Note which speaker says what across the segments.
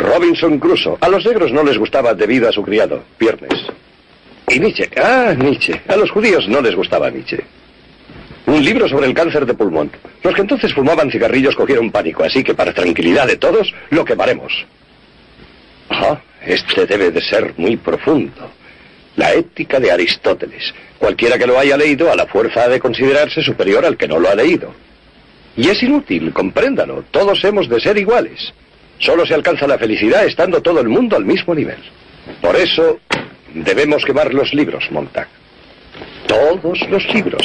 Speaker 1: Robinson Crusoe. A los negros no les gustaba debido a su criado, Viernes. Y Nietzsche. Ah, Nietzsche. A los judíos no les gustaba Nietzsche. Un libro sobre el cáncer de pulmón. Los que entonces fumaban cigarrillos cogieron pánico, así que para tranquilidad de todos, lo quemaremos. Ah, este debe de ser muy profundo. La ética de Aristóteles. Cualquiera que lo haya leído a la fuerza ha de considerarse superior al que no lo ha leído. Y es inútil, compréndalo. Todos hemos de ser iguales. Solo se alcanza la felicidad estando todo el mundo al mismo nivel. Por eso debemos quemar los libros, Montag. Todos los libros.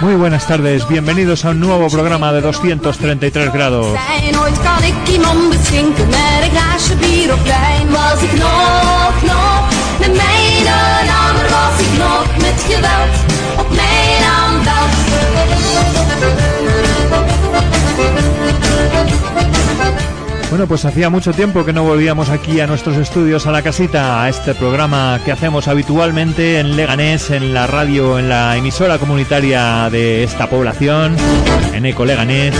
Speaker 2: Muy buenas tardes, bienvenidos a un nuevo programa de 233 grados. Bueno, pues hacía mucho tiempo que no volvíamos aquí a nuestros estudios, a la casita, a este programa que hacemos habitualmente en Leganés, en la radio, en la emisora comunitaria de esta población, en Eco Leganés.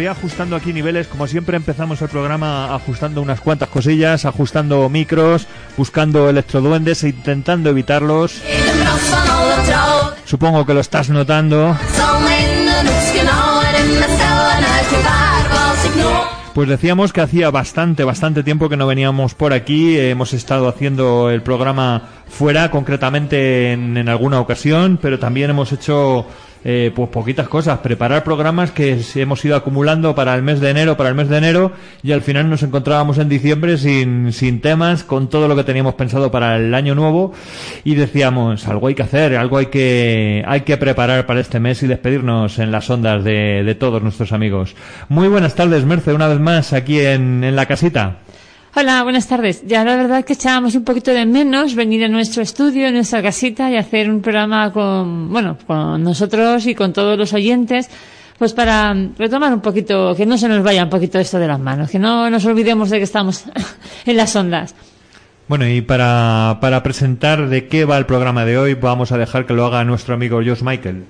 Speaker 2: Todavía ajustando aquí niveles, como siempre empezamos el programa ajustando unas cuantas cosillas, ajustando micros, buscando electroduendes e intentando evitarlos. Supongo que lo estás notando. Pues decíamos que hacía bastante, bastante tiempo que no veníamos por aquí. Hemos estado haciendo el programa fuera, concretamente en, en alguna ocasión, pero también hemos hecho eh, pues poquitas cosas. Preparar programas que hemos ido acumulando para el mes de enero, para el mes de enero, y al final nos encontrábamos en diciembre sin, sin temas, con todo lo que teníamos pensado para el año nuevo, y decíamos, algo hay que hacer, algo hay que, hay que preparar para este mes y despedirnos en las ondas de, de todos nuestros amigos. Muy buenas tardes, Merce, una vez más aquí en, en la casita.
Speaker 3: Hola, buenas tardes. Ya la verdad que echábamos un poquito de menos venir a nuestro estudio, a nuestra casita y hacer un programa con, bueno, con nosotros y con todos los oyentes, pues para retomar un poquito, que no se nos vaya un poquito esto de las manos, que no nos olvidemos de que estamos en las ondas.
Speaker 2: Bueno, y para, para presentar de qué va el programa de hoy, vamos a dejar que lo haga nuestro amigo Josh Michael.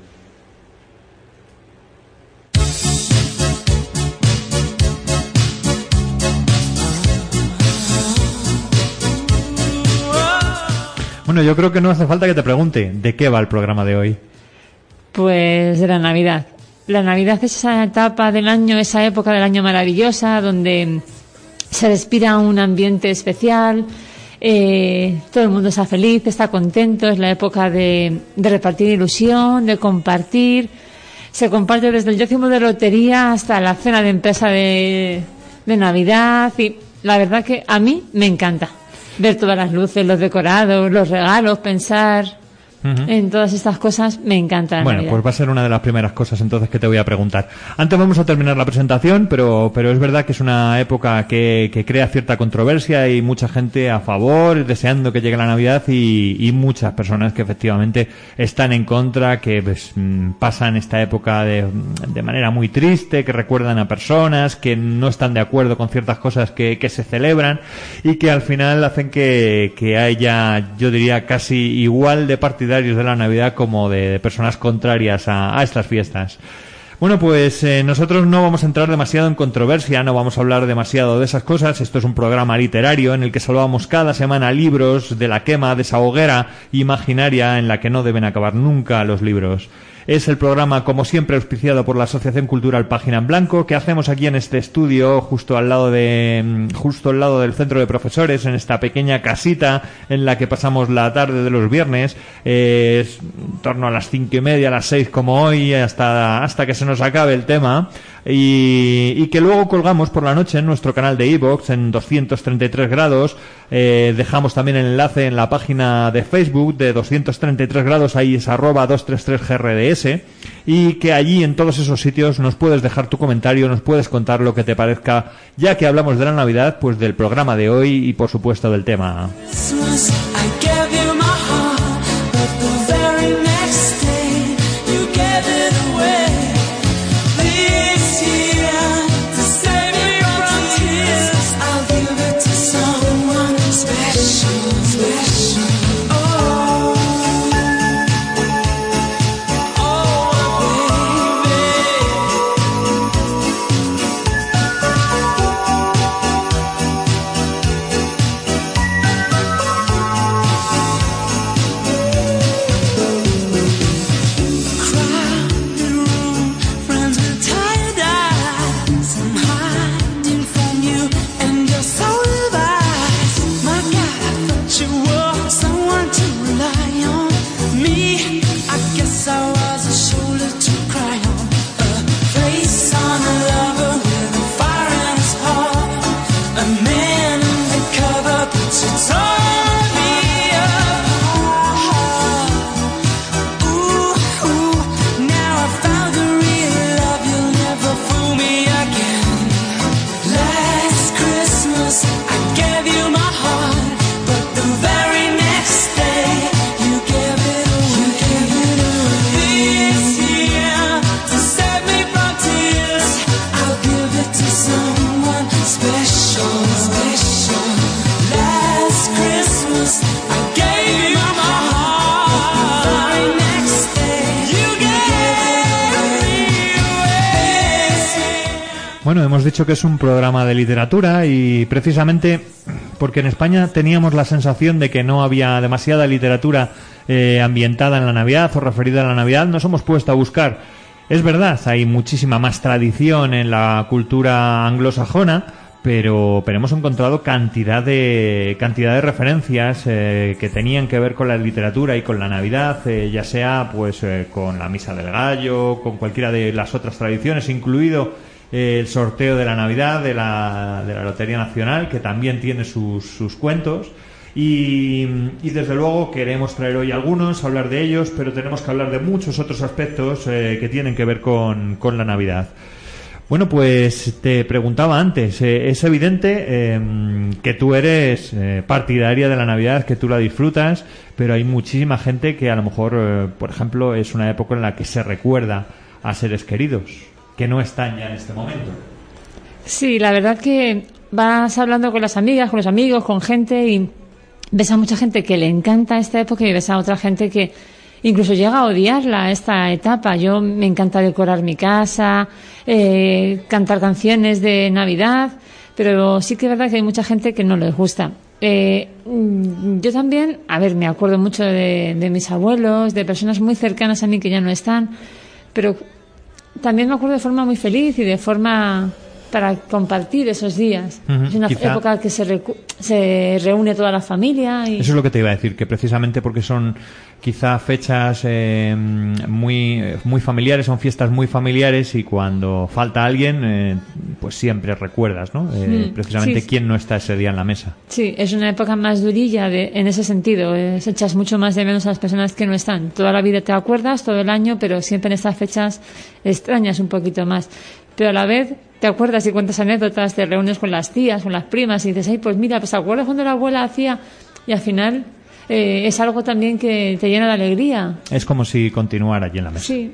Speaker 2: Bueno, yo creo que no hace falta que te pregunte de qué va el programa de hoy.
Speaker 3: Pues de la Navidad. La Navidad es esa etapa del año, esa época del año maravillosa, donde se respira un ambiente especial, eh, todo el mundo está feliz, está contento, es la época de, repartir ilusión, de compartir. Se comparte desde el décimo de lotería hasta la cena de empresa de, de Navidad y la verdad que a mí me encanta ver todas las luces, los decorados, los regalos, pensar
Speaker 2: Ujú.
Speaker 3: en todas estas cosas, me encanta la
Speaker 2: Bueno,
Speaker 3: Navidad.
Speaker 2: pues va a ser una de las primeras cosas entonces que te voy a preguntar. Antes vamos a terminar la presentación, pero, pero es verdad que es una época que, que crea cierta controversia y mucha gente a favor, deseando que llegue la Navidad y, y muchas personas que efectivamente están en contra, que pues, mm, pasan esta época de, de manera muy triste, que recuerdan a personas, que no están de acuerdo con ciertas cosas que, que se celebran y que al final hacen que, que haya, yo diría, casi igual de de la Navidad como de, personas contrarias a, a estas fiestas. Bueno, pues eh, nosotros no vamos a entrar demasiado en controversia, no vamos a hablar demasiado de esas cosas. Esto es un programa literario en el que salvamos cada semana libros de la quema de esa hoguera imaginaria en la que no deben acabar nunca los libros. Es el programa, como siempre, auspiciado por la Asociación Cultural Página en Blanco, que hacemos aquí en este estudio, justo al lado de, mm, justo al lado del centro de profesores, en esta pequeña casita en la que pasamos la tarde de los viernes, eh, en torno a las cinco y media, a las seis como hoy, hasta, hasta que se nos acabe el tema, y, que luego colgamos por la noche en nuestro canal de iVoox en 233 grados. Eh, dejamos también el enlace en la página de Facebook de 233 grados, ahí es arroba 233GRDS, y que allí en todos esos sitios nos puedes dejar tu comentario, nos puedes contar lo que te parezca, ya que hablamos de la Navidad, pues del programa de hoy y por supuesto del tema. Es un programa de literatura y precisamente porque en España teníamos la sensación de que no había demasiada literatura eh, ambientada en la Navidad o referida a la Navidad, nos hemos puesto a buscar. Es verdad, hay muchísima más tradición en la cultura anglosajona, pero, pero hemos encontrado cantidad de, cantidad de referencias eh, que tenían que ver con la literatura y con la Navidad, eh, ya sea pues eh, con la Misa del Gallo, con cualquiera de las otras tradiciones, incluido el sorteo de la Navidad de la, de la Lotería Nacional, que también tiene sus, sus cuentos. Y, y desde luego queremos traer hoy algunos, hablar de ellos, pero tenemos que hablar de muchos otros aspectos eh, que tienen que ver con, con la Navidad. Bueno, pues te preguntaba antes, eh, es evidente eh, que tú eres eh, partidaria de la Navidad, que tú la disfrutas, pero hay muchísima gente que a lo mejor, eh, por ejemplo, es una época en la que se recuerda a seres queridos, que no están ya en este momento.
Speaker 3: Sí, la verdad que vas hablando con las amigas, con los amigos, con gente y ves a mucha gente que le encanta esta época y ves a otra gente que incluso llega a odiarla esta etapa. Yo me encanta decorar mi casa, eh, cantar canciones de Navidad, pero sí que es verdad que hay mucha gente que no les gusta. Eh, yo también, a ver, me acuerdo mucho de, de mis abuelos, de personas muy cercanas a mí que ya no están, pero también me acuerdo de forma muy feliz y de forma para compartir esos días. Es una
Speaker 2: quizá-
Speaker 3: época que se, recu- se reúne toda la familia y
Speaker 2: Eso es lo que te iba a decir, que precisamente porque son quizá fechas eh, muy, muy familiares, son fiestas muy familiares y cuando falta alguien, eh, pues siempre recuerdas, ¿no? Eh,
Speaker 3: Mm,
Speaker 2: precisamente
Speaker 3: sí.
Speaker 2: quién no está ese día en la mesa.
Speaker 3: Sí, es una época más durilla de, en ese sentido. Es, echas mucho más de menos a las personas que no están. Toda la vida te acuerdas, todo el año, pero siempre en estas fechas extrañas un poquito más. Pero a la vez te acuerdas y cuentas anécdotas, te reúnes con las tías, con las primas y dices, ay, pues mira, pues ¿te acuerdas cuando la abuela hacía? Y al final eh, es algo también que te llena de alegría.
Speaker 2: Es como si continuara allí en la mesa.
Speaker 3: Sí.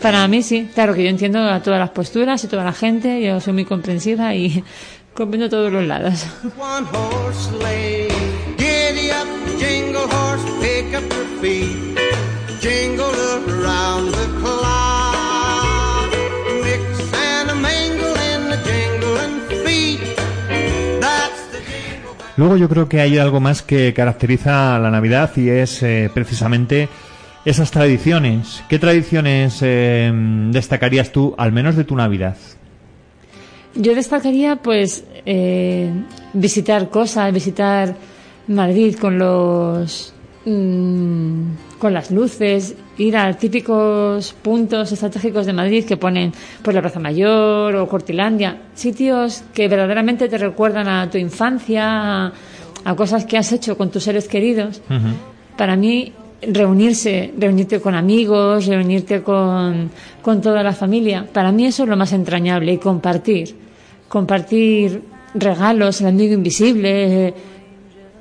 Speaker 3: Para mí sí. Claro que yo entiendo a todas las posturas y toda la gente. Yo soy muy comprensiva y comprendo todos los lados.
Speaker 4: one horse sleigh. Giddy up, jingle horse, pick up your feet. Jingle around the clock.
Speaker 2: Luego yo creo que hay algo más que caracteriza a la Navidad y es eh, precisamente esas tradiciones. ¿Qué tradiciones eh, destacarías tú, al menos de tu Navidad?
Speaker 3: Yo destacaría, pues, eh, visitar cosas, visitar Madrid con los. mm, con las luces, ir a típicos puntos estratégicos de Madrid que ponen pues la Plaza Mayor o Cortilandia, sitios que verdaderamente te recuerdan a tu infancia, a, a cosas que has hecho con tus seres queridos. Para mí, reunirse, reunirte con amigos, reunirte con, con toda la familia, para mí eso es lo más entrañable y compartir. Compartir regalos, el amigo invisible,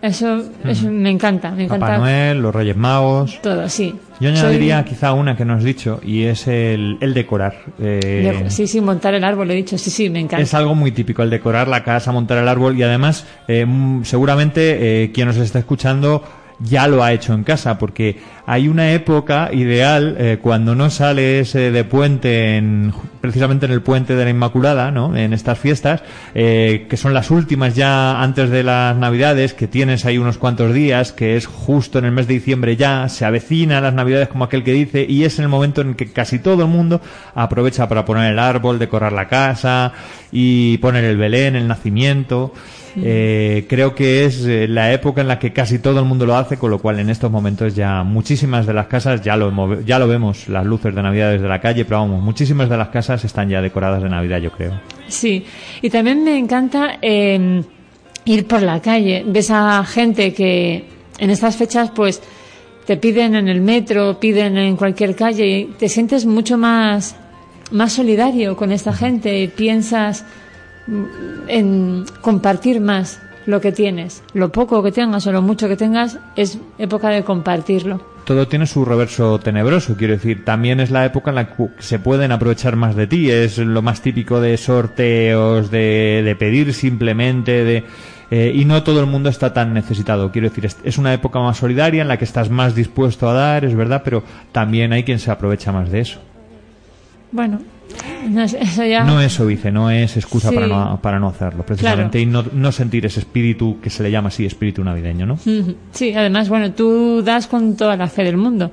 Speaker 3: eso, eso me encanta, me encanta
Speaker 2: Papá Noel, los Reyes Magos.
Speaker 3: todo, sí.
Speaker 2: Yo
Speaker 3: Soy
Speaker 2: añadiría quizá una que no has dicho y es el, el decorar. Eh,
Speaker 3: sí, sí, montar el árbol, he dicho, sí, sí, me encanta.
Speaker 2: Es algo muy típico el decorar la casa, montar el árbol y además eh, mm, seguramente eh, quien nos está escuchando ya lo ha hecho en casa porque hay una época ideal eh, cuando no sales de puente en, precisamente en el puente de la Inmaculada, ¿no? En estas fiestas eh, que son las últimas ya antes de las Navidades que tienes ahí unos cuantos días que es justo en el mes de diciembre ya se avecina las Navidades como aquel que dice y es el momento en que casi todo el mundo aprovecha para poner el árbol, decorar la casa y poner el Belén, el nacimiento. Eh, creo que es eh, la época en la que casi todo el mundo lo hace, con lo cual en estos momentos ya muchísimas de las casas ya lo, hemo- ya lo vemos, las luces de Navidad desde la calle, pero vamos, muchísimas de las casas están ya decoradas de Navidad, yo creo.
Speaker 3: Sí, y también me encanta eh, ir por la calle. Ves a gente que en estas fechas, pues, te piden en el metro, piden en cualquier calle, y te sientes mucho más, más solidario con esta gente. Piensas en compartir más lo que tienes. Lo poco que tengas o lo mucho que tengas, es época de compartirlo.
Speaker 2: todo tiene su reverso tenebroso, quiero decir, también es la época en la que se pueden aprovechar más de ti, es lo más típico de sorteos, de, de pedir simplemente, de... eh, y no todo el mundo está tan necesitado, quiero decir, es, es una época más solidaria en la que estás más dispuesto a dar, es verdad, pero también hay quien se aprovecha más de eso.
Speaker 3: Bueno, no eso ya...
Speaker 2: No es no excusa
Speaker 3: Sí.
Speaker 2: para, no, para no hacerlo, precisamente, y no, no sentir ese espíritu que se le llama así, espíritu navideño, ¿no?
Speaker 3: Sí, además, bueno, tú das con toda la fe del mundo.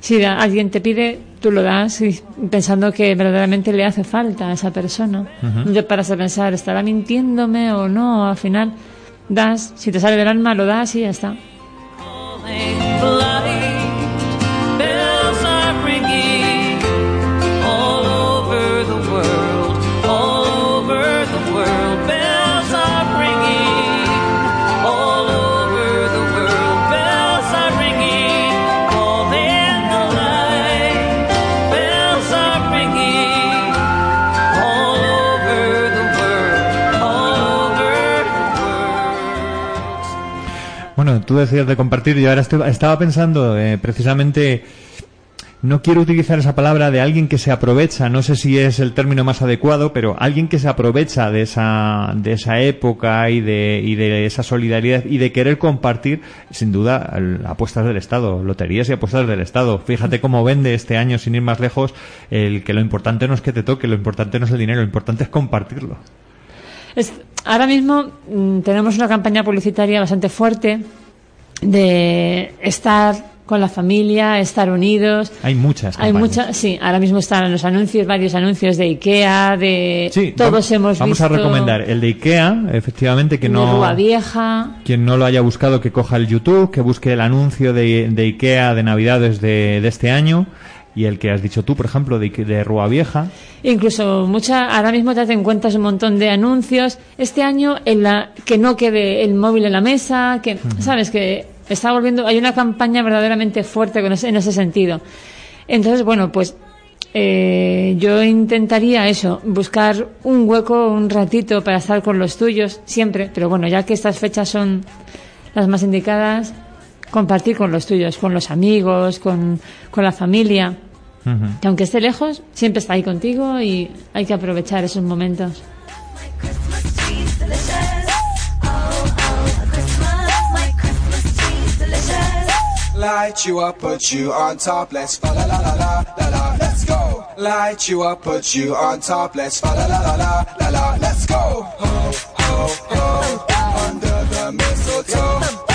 Speaker 3: Si alguien te pide, tú lo das pensando que verdaderamente le hace falta a esa persona. No te paras a pensar, ¿estará mintiéndome o no? Al final, das, si te sale del alma, lo das y ya está.
Speaker 2: Tú decías de compartir, yo ahora estoy- estaba pensando eh, precisamente, no quiero utilizar esa palabra de alguien que se aprovecha, no sé si es el término más adecuado, pero alguien que se aprovecha de esa, de esa época y de, y de esa solidaridad y de querer compartir, sin duda, apuestas del Estado, loterías y apuestas del Estado. Fíjate cómo vende este año, sin ir más lejos, el que lo importante no es que te toque, lo importante no es el dinero, lo importante es compartirlo.
Speaker 3: Es- ahora mismo mm, tenemos una campaña publicitaria bastante fuerte de estar con la familia, estar unidos.
Speaker 2: Hay muchas.
Speaker 3: Hay muchas, sí, ahora mismo están los anuncios, varios anuncios de Ikea, de
Speaker 2: Sí,
Speaker 3: todos
Speaker 2: vam-
Speaker 3: hemos
Speaker 2: vamos
Speaker 3: visto.
Speaker 2: a recomendar el de Ikea, efectivamente, que no...
Speaker 3: Rúa Vieja.
Speaker 2: Quien no lo haya buscado, que coja el YouTube, que busque el anuncio de, de IKEA de Navidades de, de este año. Y el que has dicho tú, por ejemplo, de, de Rúa Vieja.
Speaker 3: Incluso mucha, ahora mismo te hacen cuentas un montón de anuncios. Este año en la, que no quede el móvil en la mesa, que, sabes, que está volviendo, hay una campaña verdaderamente fuerte con ese- en ese sentido. Entonces, bueno, pues eh, yo intentaría eso, buscar un hueco, un ratito para estar con los tuyos, siempre, pero bueno, ya que estas fechas son las más indicadas, compartir con los tuyos, con los amigos, con, con la familia,
Speaker 2: Ujú.
Speaker 3: que aunque esté lejos, siempre está ahí contigo y hay que aprovechar esos momentos.
Speaker 5: Oh, oh.
Speaker 6: Light you up, put you on top, let's fa la la la la la la, let's go. Light you up, put you on top, let's fa la la la la la la, let's go. Ho, ho, ho, under the mistletoe.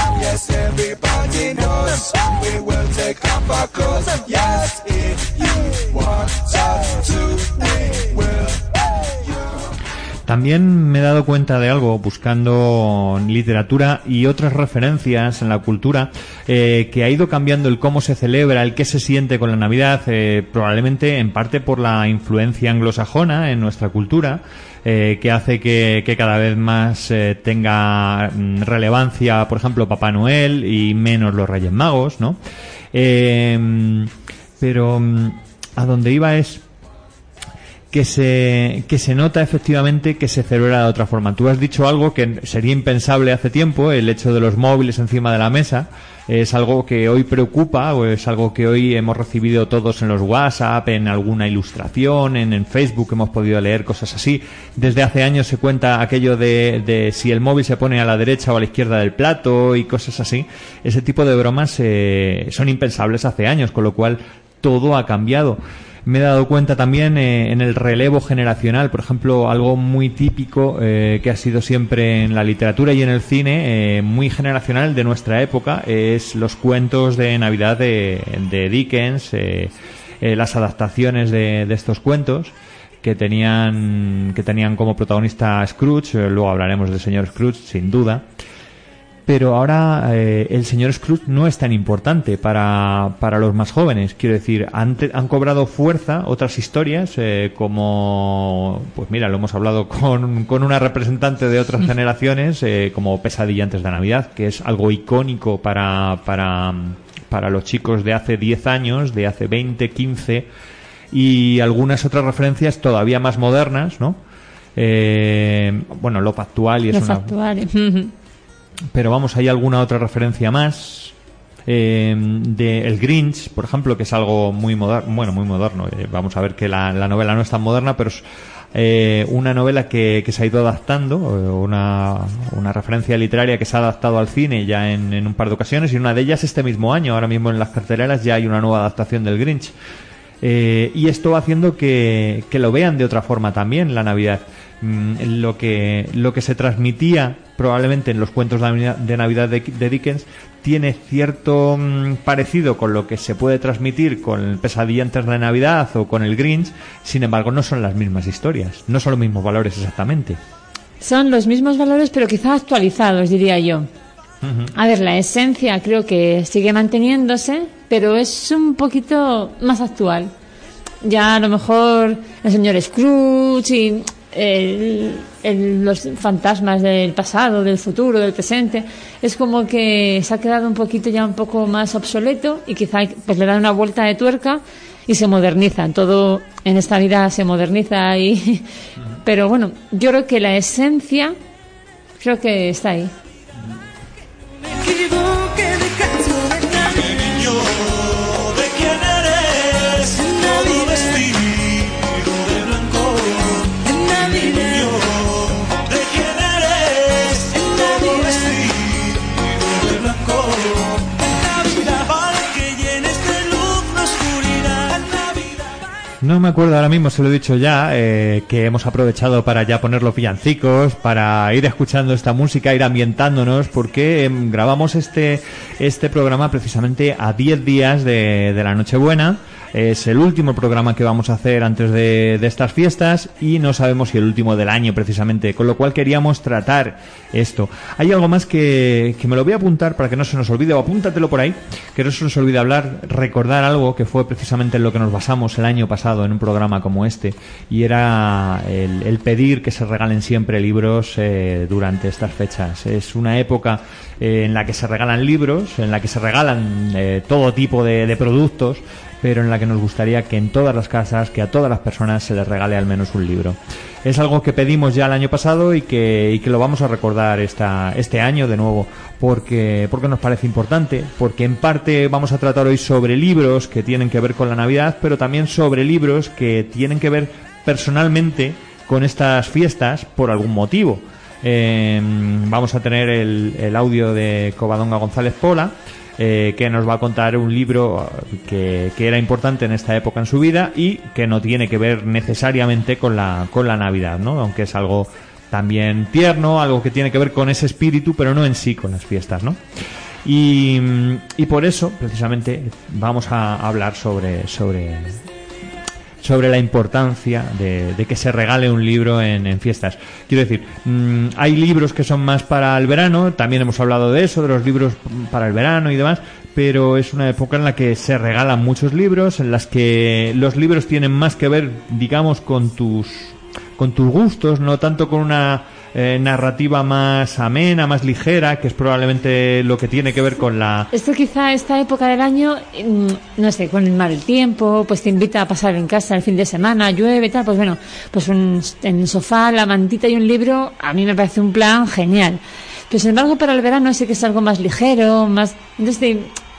Speaker 2: También me he dado cuenta de algo buscando literatura y otras referencias en la cultura eh, que ha ido cambiando el cómo se celebra, el qué se siente con la Navidad, eh, probablemente en parte por la influencia anglosajona en nuestra cultura, eh, que hace que, cada vez más eh, tenga mm, relevancia, por ejemplo, Papá Noel y menos los Reyes Magos, ¿no? Eh, pero mm, a donde iba es que se, que se nota efectivamente que se celebra de otra forma. Tú has dicho algo que sería impensable hace tiempo, el hecho de los móviles encima de la mesa. Es algo que hoy preocupa o es algo que hoy hemos recibido todos en los WhatsApp, en alguna ilustración, en, en Facebook hemos podido leer cosas así. Desde hace años se cuenta aquello de, de si el móvil se pone a la derecha o a la izquierda del plato y cosas así. Ese tipo de bromas eh, son impensables hace años, con lo cual todo ha cambiado. Me he dado cuenta también eh, en el relevo generacional, por ejemplo, algo muy típico eh, que ha sido siempre en la literatura y en el cine, eh, muy generacional de nuestra época, es los cuentos de Navidad de, de Dickens, eh, las adaptaciones de, de estos cuentos que tenían que tenían como protagonista a Scrooge, luego hablaremos del señor Scrooge sin duda. Pero ahora eh, el señor Scrooge no es tan importante para, para los más jóvenes. Quiero decir, han, han cobrado fuerza otras historias, eh, como, pues mira, lo hemos hablado con, con una representante de otras generaciones, eh, como Pesadilla antes de Navidad, que es algo icónico para, para, para los chicos de hace 10 años, de hace 20, 15, y algunas otras referencias todavía más modernas, ¿no? Eh, bueno, lo actual y es
Speaker 3: Los
Speaker 2: una,
Speaker 3: actuales.
Speaker 2: pero vamos, hay alguna otra referencia más. Eh, de El Grinch, por ejemplo, que es algo muy moderno, bueno, muy moderno. eh, vamos a ver que la, la novela no es tan moderna, pero es eh, una novela que, que se ha ido adaptando, eh, una, una referencia literaria que se ha adaptado al cine ya en, un par de ocasiones, y una de ellas este mismo año. Ahora mismo en las carteleras ya hay una nueva adaptación del Grinch. Y esto va haciendo que, que lo vean de otra forma también la Navidad. Mm, lo, que, lo que se transmitía probablemente en los cuentos de Navidad de, de Dickens tiene cierto mm, parecido con lo que se puede transmitir con el Pesadilla antes de Navidad o con el Grinch, sin embargo no son las mismas historias, no son los mismos valores exactamente.
Speaker 3: Son los mismos valores, pero quizá actualizados, diría yo. A ver, la esencia creo que sigue manteniéndose, pero es un poquito más actual. Ya a lo mejor el señor Scrooge y el- el- los fantasmas del pasado, del futuro, del presente, es como que se ha quedado un poquito ya un poco más obsoleto y quizá pues le dan una vuelta de tuerca y se modernizan. Todo en esta vida se moderniza y... Pero bueno, yo creo que la esencia creo que está ahí.
Speaker 2: No me acuerdo ahora mismo, se lo he dicho ya, eh, que hemos aprovechado para ya poner los villancicos, para ir escuchando esta música, ir ambientándonos, porque em, grabamos este, este programa precisamente a 10 días de, de la Nochebuena Es el último programa que vamos a hacer antes de, de estas fiestas y no sabemos si el último del año precisamente, con lo cual queríamos tratar esto. Hay algo más que, que me lo voy a apuntar para que no se nos olvide, o apúntatelo por ahí, que no se nos olvide hablar, recordar algo que fue precisamente en lo que nos basamos el año pasado en un programa como este, y era el, pedir que se regalen siempre libros eh, durante estas fechas. Es una época eh, en la que se regalan libros, en la que se regalan eh, todo tipo de, de productos, pero en la que nos gustaría que en todas las casas, que a todas las personas se les regale al menos un libro. Es algo que pedimos ya el año pasado y que, y que lo vamos a recordar esta, este año de nuevo, porque, porque nos parece importante, porque en parte vamos a tratar hoy sobre libros que tienen que ver con la Navidad, pero también sobre libros que tienen que ver personalmente con estas fiestas por algún motivo. Eh, vamos a tener el, el audio de Covadonga González Pola, eh, que nos va a contar un libro que, que era importante en esta época en su vida y que no tiene que ver necesariamente con la, con la Navidad, ¿no? Aunque es algo también tierno, algo que tiene que ver con ese espíritu, pero no en sí con las fiestas, ¿no? Y, y por eso, precisamente, vamos a hablar sobre, sobre, sobre la importancia de, que se regale un libro en, en fiestas. Quiero decir, mm, hay libros que son más para el verano, también hemos hablado de eso, de los libros para el verano y demás, pero es una época en la que se regalan muchos libros, en las que los libros tienen más que ver, digamos, con tus con tus gustos, no tanto con una eh, narrativa más amena, más ligera, que es probablemente lo que tiene que ver con la
Speaker 3: Esto quizá esta época del año, mm, no sé, con el mal tiempo, pues te invita a pasar en casa el fin de semana, llueve, tal, pues bueno, pues un- en el sofá, la mantita y un libro, a mí me parece un plan genial. Pero sin embargo para el verano sí que es algo más ligero, más... Entonces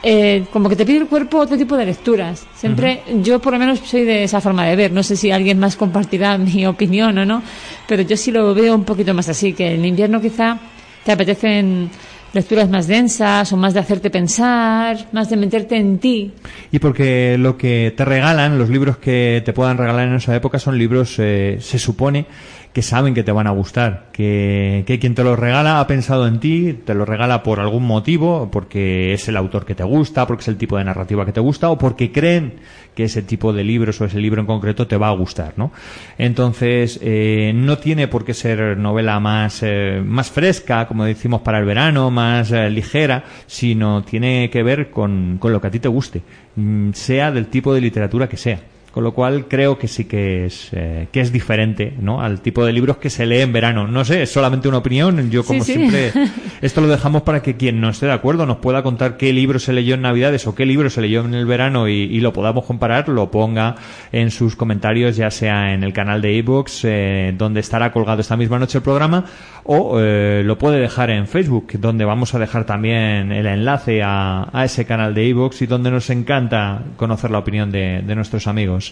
Speaker 3: eh, como que te pide el cuerpo otro tipo de lecturas. Siempre, yo por lo menos soy de esa forma de ver, no sé si alguien más compartirá mi opinión o no, pero yo sí lo veo un poquito más así, que en invierno quizá te apetecen lecturas más densas o más de hacerte pensar, más de meterte en ti.
Speaker 2: Y porque lo que te regalan, los libros que te puedan regalar en esa época son libros, eh, se supone, que saben que te van a gustar, que, que quien te los regala ha pensado en ti, te lo regala por algún motivo, porque es el autor que te gusta, porque es el tipo de narrativa que te gusta, o porque creen que ese tipo de libros o ese libro en concreto te va a gustar, ¿no? Entonces, eh, no tiene por qué ser novela más, eh, más fresca, como decimos para el verano, más eh, ligera, sino tiene que ver con, con lo que a ti te guste, mm, sea del tipo de literatura que sea. Con lo cual creo que sí que es, eh, que es diferente ¿no? al tipo de libros que se lee en verano. No sé, es solamente una opinión. Yo, como
Speaker 3: Sí, sí.
Speaker 2: siempre, esto lo dejamos para que quien no esté de acuerdo nos pueda contar qué libro se leyó en Navidades o qué libro se leyó en el verano y, y lo podamos comparar, lo ponga en sus comentarios, ya sea en el canal de ebooks, eh, donde estará colgado esta misma noche el programa, o eh, lo puede dejar en Facebook, donde vamos a dejar también el enlace a, a ese canal de ebooks y donde nos encanta conocer la opinión de, de nuestros amigos.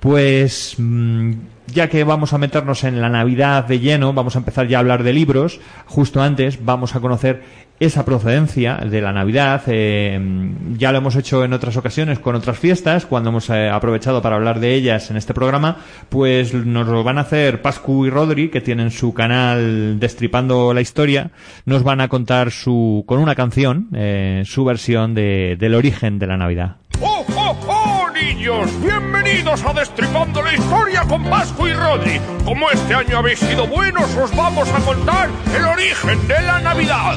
Speaker 2: Pues mm, ya que vamos a meternos en la Navidad de lleno, vamos a empezar ya a hablar de libros. Justo antes vamos a conocer esa procedencia de la Navidad. eh, ya lo hemos hecho en otras ocasiones con otras fiestas, cuando hemos eh, aprovechado para hablar de ellas en este programa, pues nos lo van a hacer Pascu y Rodri, que tienen su canal Destripando la Historia, nos van a contar su, con una canción, eh, su versión de, del origen de la Navidad.
Speaker 7: ¡Oh, oh, Bienvenidos a Destripando la Historia con Pascu y Rodri. Como este año habéis sido buenos, os vamos a contar el origen de la Navidad.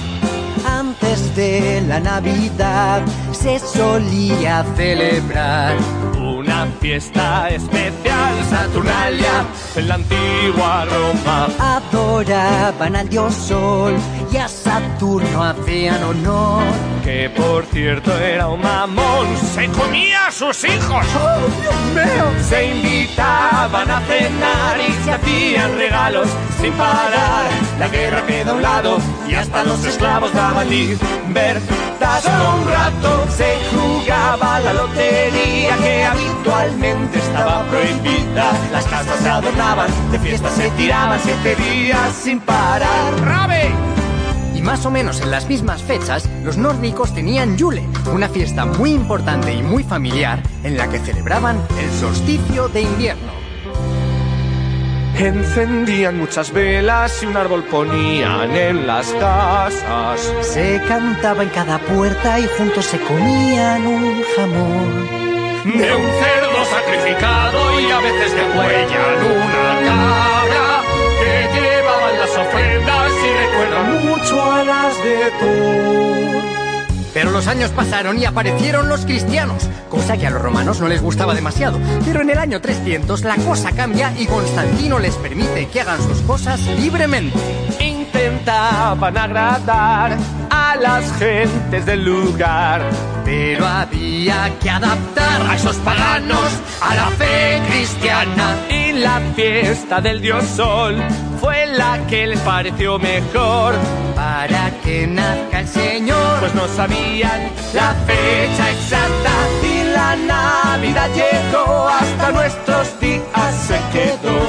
Speaker 8: Antes de la Navidad se solía celebrar
Speaker 9: Una fiesta especial, Saturnalia, en la antigua Roma.
Speaker 8: Adoraban al dios Sol y a Saturno hacían honor.
Speaker 9: Que por cierto era un mamón.
Speaker 7: ¡Se comía a sus hijos!
Speaker 9: Se invitaban a cenar y se hacían regalos sin parar. La guerra queda a un lado y hasta los esclavos daban libertad. Solo un rato se jugaba la lotería que habitualmente estaba prohibida. Las casas se adornaban, de fiesta se tiraban siete días sin parar.
Speaker 7: ¡Rabe!
Speaker 8: Y más o menos en las mismas fechas, los nórdicos tenían Yule, una fiesta muy importante y muy familiar en la que celebraban el solsticio de invierno.
Speaker 9: Encendían muchas velas y un árbol ponían en las casas.
Speaker 8: Se cantaba en cada puerta y juntos se comían un jamón.
Speaker 9: de un cerdo sacrificado y a veces de cuellan una mucho a las de Thor.
Speaker 8: Pero los años pasaron y aparecieron los cristianos, cosa que a los romanos no les gustaba demasiado. Pero en el año 300 la cosa cambia y Constantino les permite que hagan sus cosas libremente.
Speaker 9: Intentaban agradar a las gentes del lugar,
Speaker 8: Pero había que adaptar a esos paganos a la fe cristiana.
Speaker 9: y la fiesta del dios sol fue la que les pareció mejor.
Speaker 8: Para que nazca el Señor,
Speaker 9: Pues no sabían la fecha exacta la Navidad llegó hasta nuestros días se quedó.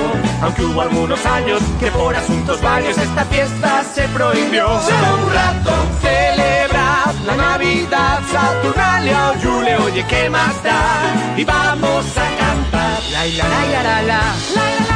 Speaker 9: Aunque hubo algunos años que por asuntos varios esta fiesta se prohibió. Solo un rato celebrad la Navidad, Saturnalia o Yule, oye, ¿qué más da? Y vamos a cantar.
Speaker 8: la la la la la la.
Speaker 10: Where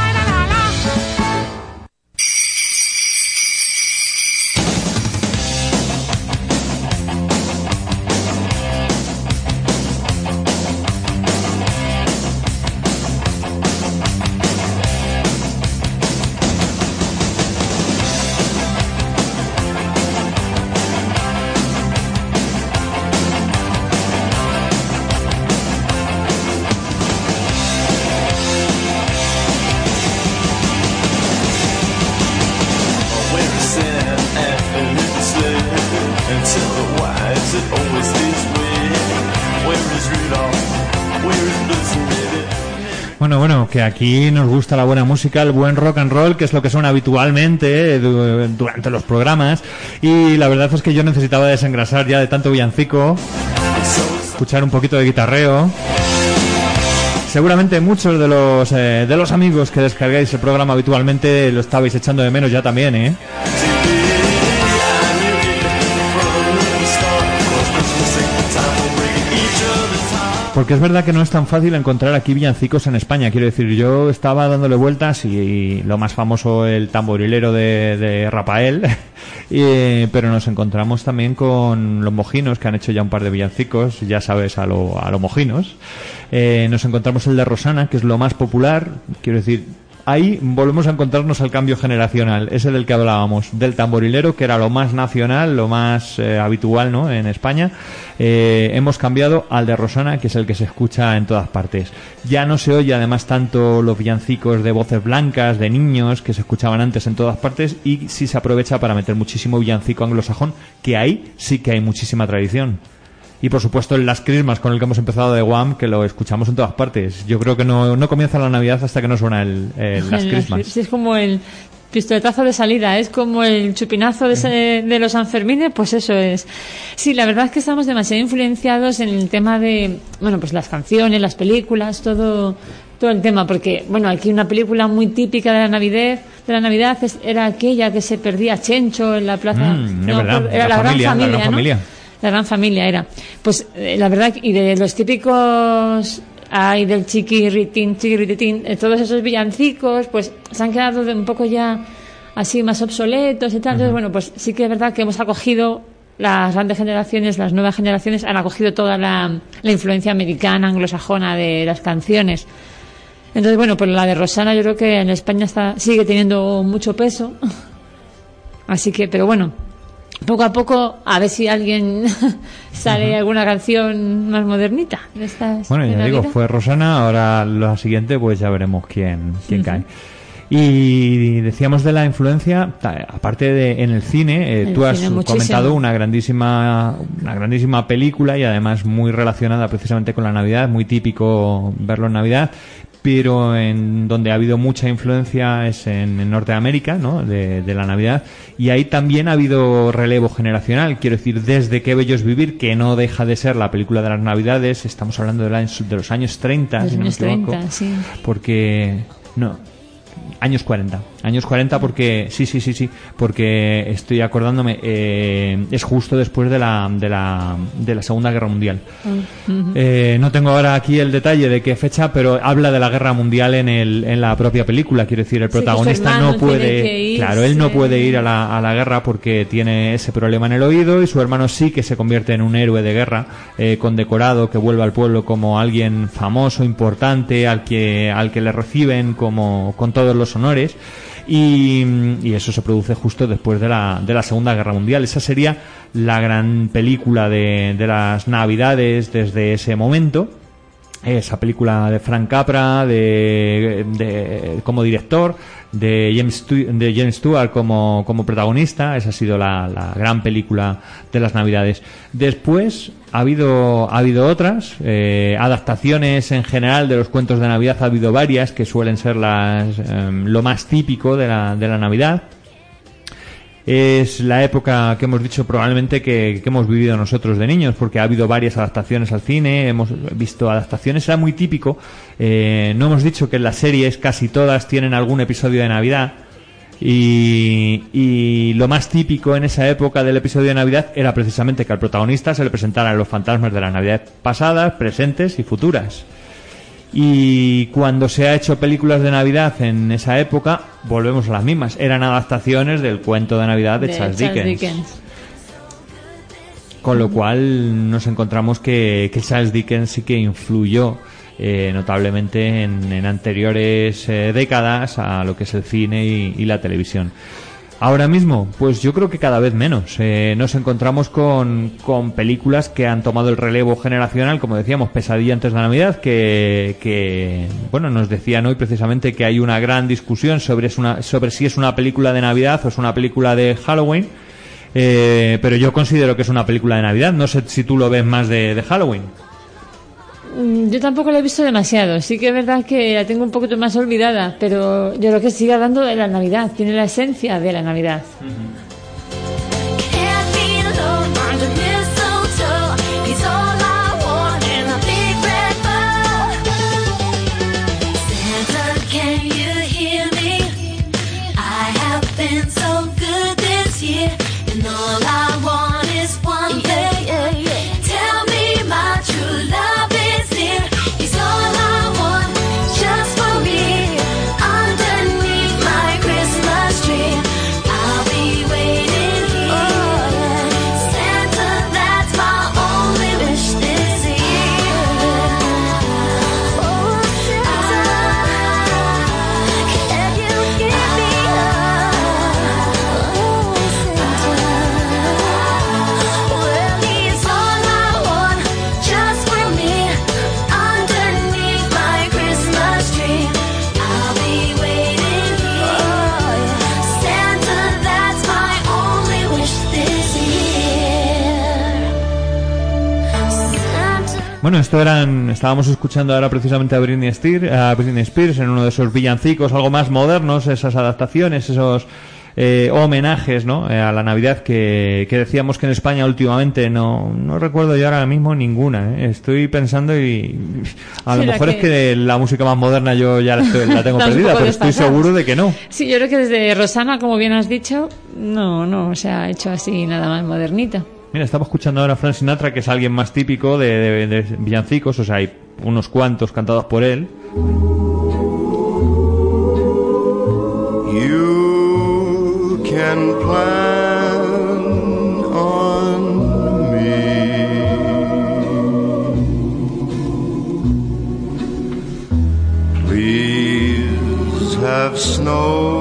Speaker 2: aquí nos gusta la buena música, el buen rock and roll, que es lo que suena habitualmente eh, du- durante los programas. Y la verdad es que yo necesitaba desengrasar ya de tanto villancico, escuchar un poquito de guitarreo. Seguramente muchos de los eh, de los amigos que descargáis el programa habitualmente lo estabais echando de menos ya también, ¿eh? Porque es verdad que no es tan fácil encontrar aquí villancicos en España. Quiero decir, yo estaba dándole vueltas y lo más famoso el tamborilero de, Rafael, y, pero nos encontramos también con los mojinos que han hecho ya un par de villancicos, ya sabes, a lo, a lo mojinos. Eh, nos encontramos el de Rosana, que es lo más popular. Quiero decir, ahí volvemos a encontrarnos al cambio generacional, ese del que hablábamos, del tamborilero, que era lo más nacional, lo más eh, habitual ¿no? en España. Eh, hemos cambiado al de Rosana, que es el que se escucha en todas partes. Ya no se oye además tanto los villancicos de voces blancas, de niños, que se escuchaban antes en todas partes, y sí se aprovecha para meter muchísimo villancico anglosajón, que ahí sí que hay muchísima tradición. Y por supuesto el Las Christmas con el que hemos empezado de Wham, que lo escuchamos en todas partes. Yo creo que no, no comienza la Navidad hasta que no suena el, el Las Christmas.
Speaker 3: Sí, es como el pistoletazo de salida, es como el chupinazo de, de los Sanfermines, pues eso es. Sí, la verdad es que estamos demasiado influenciados en el tema de, bueno, pues las canciones, las películas, todo todo el tema, porque, bueno, aquí una película muy típica de la Navidad, de la Navidad es- era aquella que se perdía Chencho en la plaza.
Speaker 2: Mm, es verdad,
Speaker 3: era
Speaker 2: la
Speaker 3: la,
Speaker 2: familia, la
Speaker 3: gran familia,
Speaker 2: gran
Speaker 3: ¿no?
Speaker 2: familia.
Speaker 3: La gran familia era. Pues eh, la verdad, y de los típicos, ay, del chiquirritín, chiquirritín, eh, todos esos villancicos, pues se han quedado de un poco ya así más obsoletos y tal. Entonces, bueno, pues sí que es verdad que hemos acogido, las grandes generaciones, las nuevas generaciones han acogido toda la, la influencia americana, anglosajona de las canciones. Entonces, bueno, pues la de Rosana yo creo que en España está, sigue teniendo mucho peso. Así que, pero bueno, poco a poco, a ver si alguien sale alguna canción más modernita. de estas
Speaker 2: Bueno, ya digo, fue Rosana, ahora la siguiente pues ya veremos quién, quién cae. Y decíamos de la influencia, aparte de en el cine, eh,
Speaker 3: El
Speaker 2: tú has
Speaker 3: cine,
Speaker 2: comentado una grandísima, una grandísima película y además muy relacionada precisamente con la Navidad, muy típico verlo en Navidad, pero en donde ha habido mucha influencia es en, en Norteamérica, ¿no? De, de la Navidad y ahí también ha habido relevo generacional, quiero decir, desde Qué bello es vivir, que no deja de ser la película de las Navidades, estamos hablando de, la- de los años 30,
Speaker 3: Los
Speaker 2: si no me equivoco,
Speaker 3: 30, sí.
Speaker 2: porque no años 40. Años 40 porque, sí, sí, sí, sí, porque estoy acordándome, eh, es justo después de la, de la, de la Segunda Guerra Mundial. Eh, no tengo ahora aquí el detalle de qué fecha, pero habla de la guerra mundial en, el, en la propia película. Quiero decir, el protagonista no puede, claro, él no puede ir a la, a la guerra porque tiene ese problema en el oído y su hermano sí que se convierte en un héroe de guerra, eh, condecorado, que vuelve al pueblo como alguien famoso, importante, al que, al que le reciben como con los honores. Y, y eso se produce justo después de la, de la Segunda Guerra Mundial. Esa sería la gran película de, de las Navidades desde ese momento esa película de Frank Capra de, de- como director de James, de James Stewart como, como protagonista. Esa ha sido la, la gran película de las navidades. Después ha habido ha habido otras eh, adaptaciones en general de los cuentos de navidad. Ha habido varias que suelen ser las em, lo más típico de la, de la navidad es la época que hemos dicho probablemente que, hemos vivido nosotros de niños, porque ha habido varias adaptaciones al cine, hemos visto adaptaciones, era muy típico. eh, no hemos dicho que en las series casi todas tienen algún episodio de Navidad. Y, y lo más típico en esa época del episodio de Navidad era precisamente que al protagonista se le presentaran los fantasmas de las Navidades pasadas, presentes y futuras. Y cuando se ha hecho películas de Navidad en esa época, volvemos a las mismas. Eran adaptaciones del cuento de Navidad de,
Speaker 1: de
Speaker 2: Charles, Dickens.
Speaker 1: Dickens.
Speaker 2: Con lo cual nos encontramos que, que Charles Dickens sí que influyó eh, notablemente en, en anteriores eh, décadas a lo que es el cine y, y la televisión. Ahora mismo, pues yo creo que cada vez menos. Eh, nos encontramos con, con películas que han tomado el relevo generacional, como decíamos, Pesadilla antes de Navidad, que, que bueno, nos decían hoy precisamente que hay una gran discusión sobre, es una, sobre si es una película de Navidad o es una película de Halloween. Eh, pero yo considero que es una película de Navidad. No sé si tú lo ves más de, de Halloween.
Speaker 1: Mm, Yo tampoco la he visto demasiado. Sí que es verdad que la tengo un poquito más olvidada, pero yo creo que sigue hablando de la Navidad. Tiene la esencia de la Navidad.
Speaker 2: Bueno, esto eran, estábamos escuchando ahora precisamente a Britney Spears, a Britney Spears en uno de esos villancicos algo más modernos, esas adaptaciones, esos eh, homenajes ¿no? Eh, a la Navidad que, que decíamos que en España últimamente no, no recuerdo yo ahora mismo ninguna. ¿eh? Estoy pensando y a lo
Speaker 1: Sí,
Speaker 2: mejor es
Speaker 1: que-
Speaker 2: la música más moderna yo ya la, estoy- la tengo perdida, pero estoy seguro de que no.
Speaker 1: Sí, yo creo que desde Rosana, como bien has dicho, no, no se ha hecho así nada más modernita.
Speaker 2: Mira, estamos escuchando ahora a Frank Sinatra, que es alguien más típico de, villancicos, o sea, hay unos cuantos cantados por él.
Speaker 11: You can plan on me. Please have snow.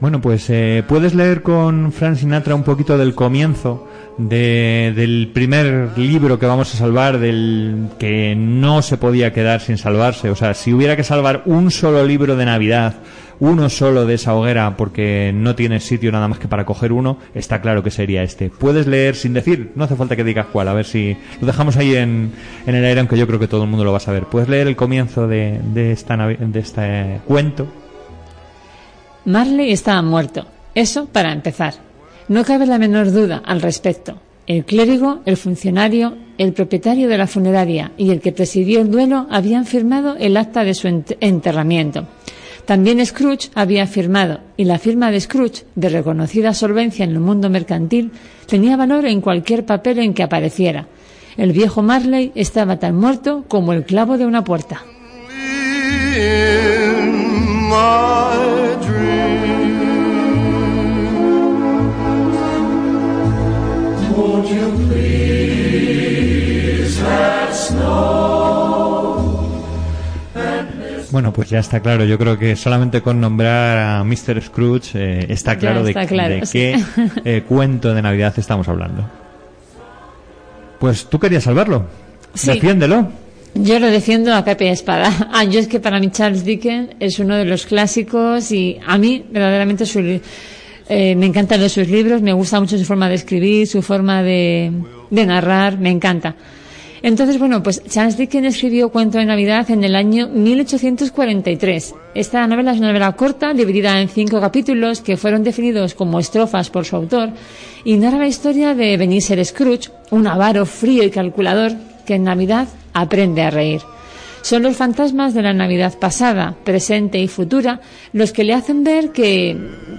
Speaker 2: Bueno, pues eh, puedes leer con Frank Sinatra un poquito del comienzo de- del primer libro que vamos a salvar, del que no se podía quedar sin salvarse. O sea, si hubiera que salvar un solo libro de Navidad, uno solo de esa hoguera, porque no tienes sitio nada más que para coger uno, está claro que sería este. Puedes leer sin decir, no hace falta que digas cuál, a ver si lo dejamos ahí en, en el aire, aunque yo creo que todo el mundo lo va a saber. Puedes leer el comienzo de, de, esta, de este cuento.
Speaker 1: Marley estaba muerto. Eso para empezar. No cabe la menor duda al respecto. El clérigo, el funcionario, el propietario de la funeraria y el que presidió el duelo habían firmado el acta de su ent- enterramiento.
Speaker 3: También Scrooge había firmado, y la firma de Scrooge, de reconocida solvencia en el mundo mercantil, tenía valor en cualquier papel en que apareciera. El viejo Marley estaba tan muerto como el clavo de una puerta.
Speaker 10: You please have snow?
Speaker 2: Bueno, pues ya está claro. Yo creo que solamente con nombrar a Mr. Scrooge eh, está claro de,
Speaker 3: está claro,
Speaker 2: de
Speaker 3: sí.
Speaker 2: qué eh, cuento de Navidad estamos hablando. Pues tú querías salvarlo.
Speaker 3: Sí.
Speaker 2: Defiéndelo.
Speaker 3: Yo lo defiendo a capa y espada. Ah, yo es que para mí Charles Dickens es uno de los clásicos y a mí verdaderamente su eh, me encantan sus libros, me gusta mucho su forma de escribir, su forma de, narrar, me encanta. Entonces, bueno, pues Charles Dickens escribió Cuento de Navidad en el año 1843. Esta novela es una novela corta, dividida en cinco capítulos que fueron definidos como estrofas por su autor y narra la historia de Ebenezer Scrooge, un avaro frío y calculador que en Navidad aprende a reír. Son los fantasmas de la Navidad pasada, presente y futura los que le hacen ver que,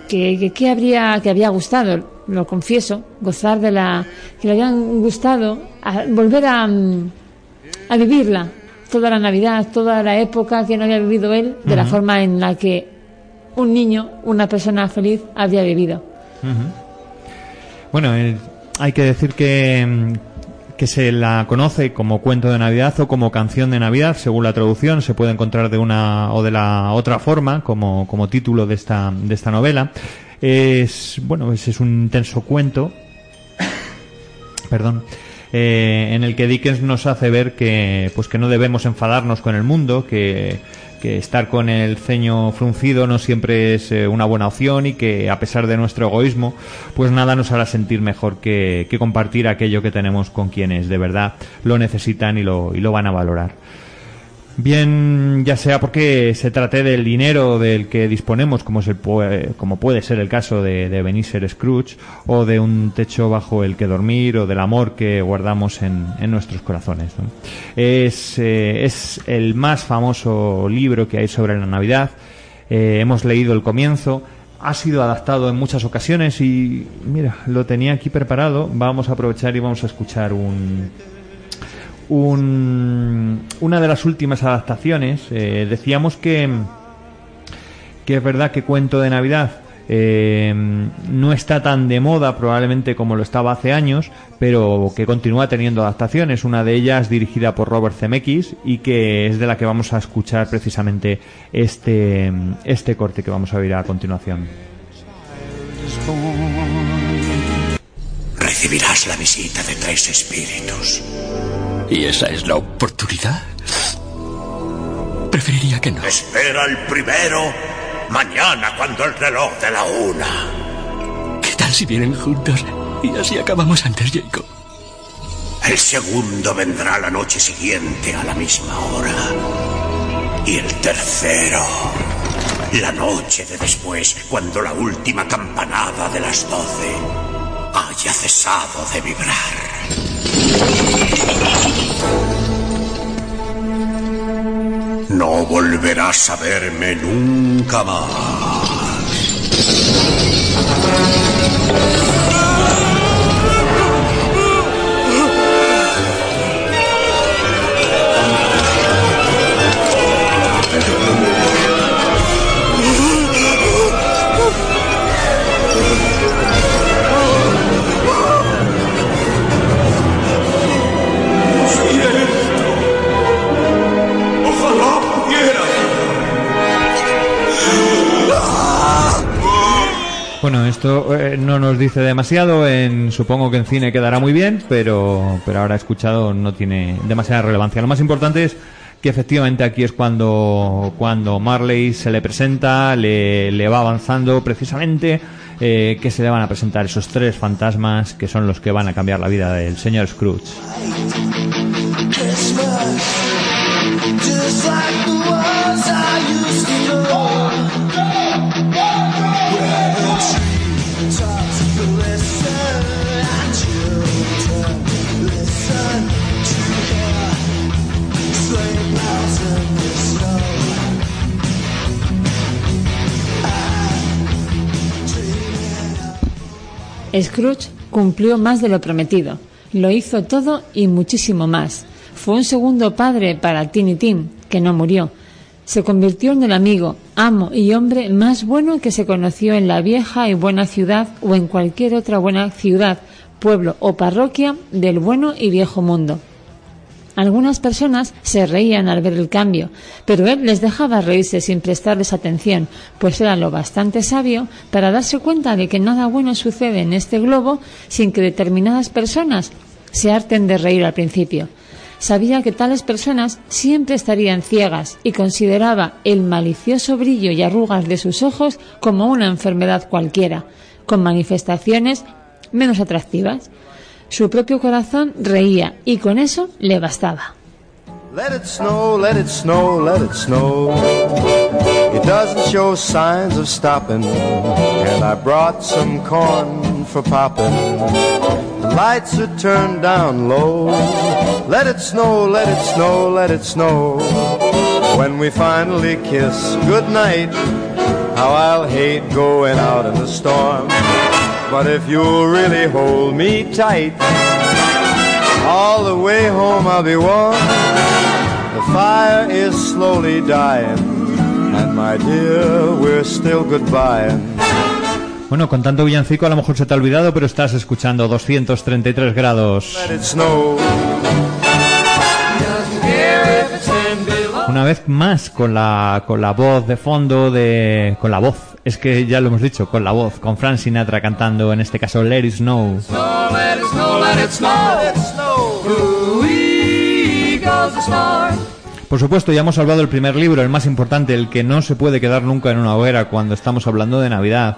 Speaker 3: que, habría, que había gustado, lo confieso, gozar de la, que le habían gustado, a- volver a, a vivirla, toda la Navidad, toda la época que no había vivido él, de la forma en la que un niño, una persona feliz, había vivido.
Speaker 2: Bueno, eh, hay que decir que, mm, que se la conoce como cuento de Navidad o como canción de Navidad, según la traducción, se puede encontrar de una o de la otra forma como, como título de esta, de esta novela. Es, bueno, es, es un intenso cuento, perdón, eh, en el que Dickens nos hace ver que, pues que no debemos enfadarnos con el mundo, que, que estar con el ceño fruncido no siempre es eh, una buena opción y que a pesar de nuestro egoísmo, pues nada nos hará sentir mejor que, que compartir aquello que tenemos con quienes de verdad lo necesitan y lo, y lo van a valorar. Bien, ya sea porque se trate del dinero del que disponemos, como, es el como puede ser el caso de, de Scrooge, o de un techo bajo el que dormir, o del amor que guardamos en, en nuestros corazones. ¿no? Es, eh, es el más famoso libro que hay sobre la Navidad. Eh, hemos leído el comienzo. Ha sido adaptado en muchas ocasiones y, mira, lo tenía aquí preparado. Vamos a aprovechar y vamos a escuchar un, un- una de las últimas adaptaciones. eh, decíamos que, que es verdad que Cuento de Navidad eh, no está tan de moda probablemente como lo estaba hace años, pero que continúa teniendo adaptaciones. Una de ellas dirigida por Robert Zemeckis y que es de la que vamos a escuchar precisamente este, este corte que vamos a oír a continuación.
Speaker 12: Recibirás la visita de tres espíritus.
Speaker 13: ¿Y esa es la oportunidad? Preferiría que no.
Speaker 12: Espera el primero mañana cuando el reloj de la una.
Speaker 13: ¿Qué tal si vienen juntos y así acabamos antes, Jacob?
Speaker 12: El segundo vendrá la noche siguiente a la misma hora. Y el tercero, la noche de después, cuando la última campanada de las doce haya cesado de vibrar. No volverás a verme nunca más.
Speaker 2: Bueno, esto eh, no nos dice demasiado, en, supongo que en cine quedará muy bien, pero, pero ahora escuchado no tiene demasiada relevancia. Lo más importante es que efectivamente aquí es cuando, cuando Marley se le presenta, le, le va avanzando precisamente eh, que se le van a presentar esos tres fantasmas que son los que van a cambiar la vida del señor Scrooge.
Speaker 3: Scrooge cumplió más de lo prometido. Lo hizo todo y muchísimo más. Fue un segundo padre para Tiny Tim, que no murió. Se convirtió en el amigo, amo y hombre más bueno que se conoció en la vieja y buena ciudad o en cualquier otra buena ciudad, pueblo o parroquia del bueno y viejo mundo. Algunas personas se reían al ver el cambio, pero él les dejaba reírse sin prestarles atención, pues era lo bastante sabio para darse cuenta de que nada bueno sucede en este globo sin que determinadas personas se harten de reír al principio. Sabía que tales personas siempre estarían ciegas y consideraba el malicioso brillo y arrugas de sus ojos como una enfermedad cualquiera, con manifestaciones menos atractivas. Su propio corazón reía y con eso le bastaba.
Speaker 11: Let it snow, let it snow, let it snow. It doesn't show signs of stopping. And I brought some corn for popping. The lights are turned down low. Let it snow, let it snow, let it snow. When we finally kiss goodnight, how I'll hate going out in the storm. But if you'll really hold me tight, all the way home I'll be warm. The fire is slowly dying, and my dear, we're still goodbye.
Speaker 2: Bueno, con tanto villancico a lo mejor se te ha olvidado, pero estás escuchando 233 grados.
Speaker 11: Let it snow.
Speaker 2: Una vez más con la, con la voz de fondo de... con la voz, es que ya lo hemos dicho, con la voz, con Frank Sinatra cantando en este caso Let It Snow. Por supuesto, ya hemos salvado el primer libro, el más importante, el que no se puede quedar nunca en una hoguera cuando estamos hablando de Navidad.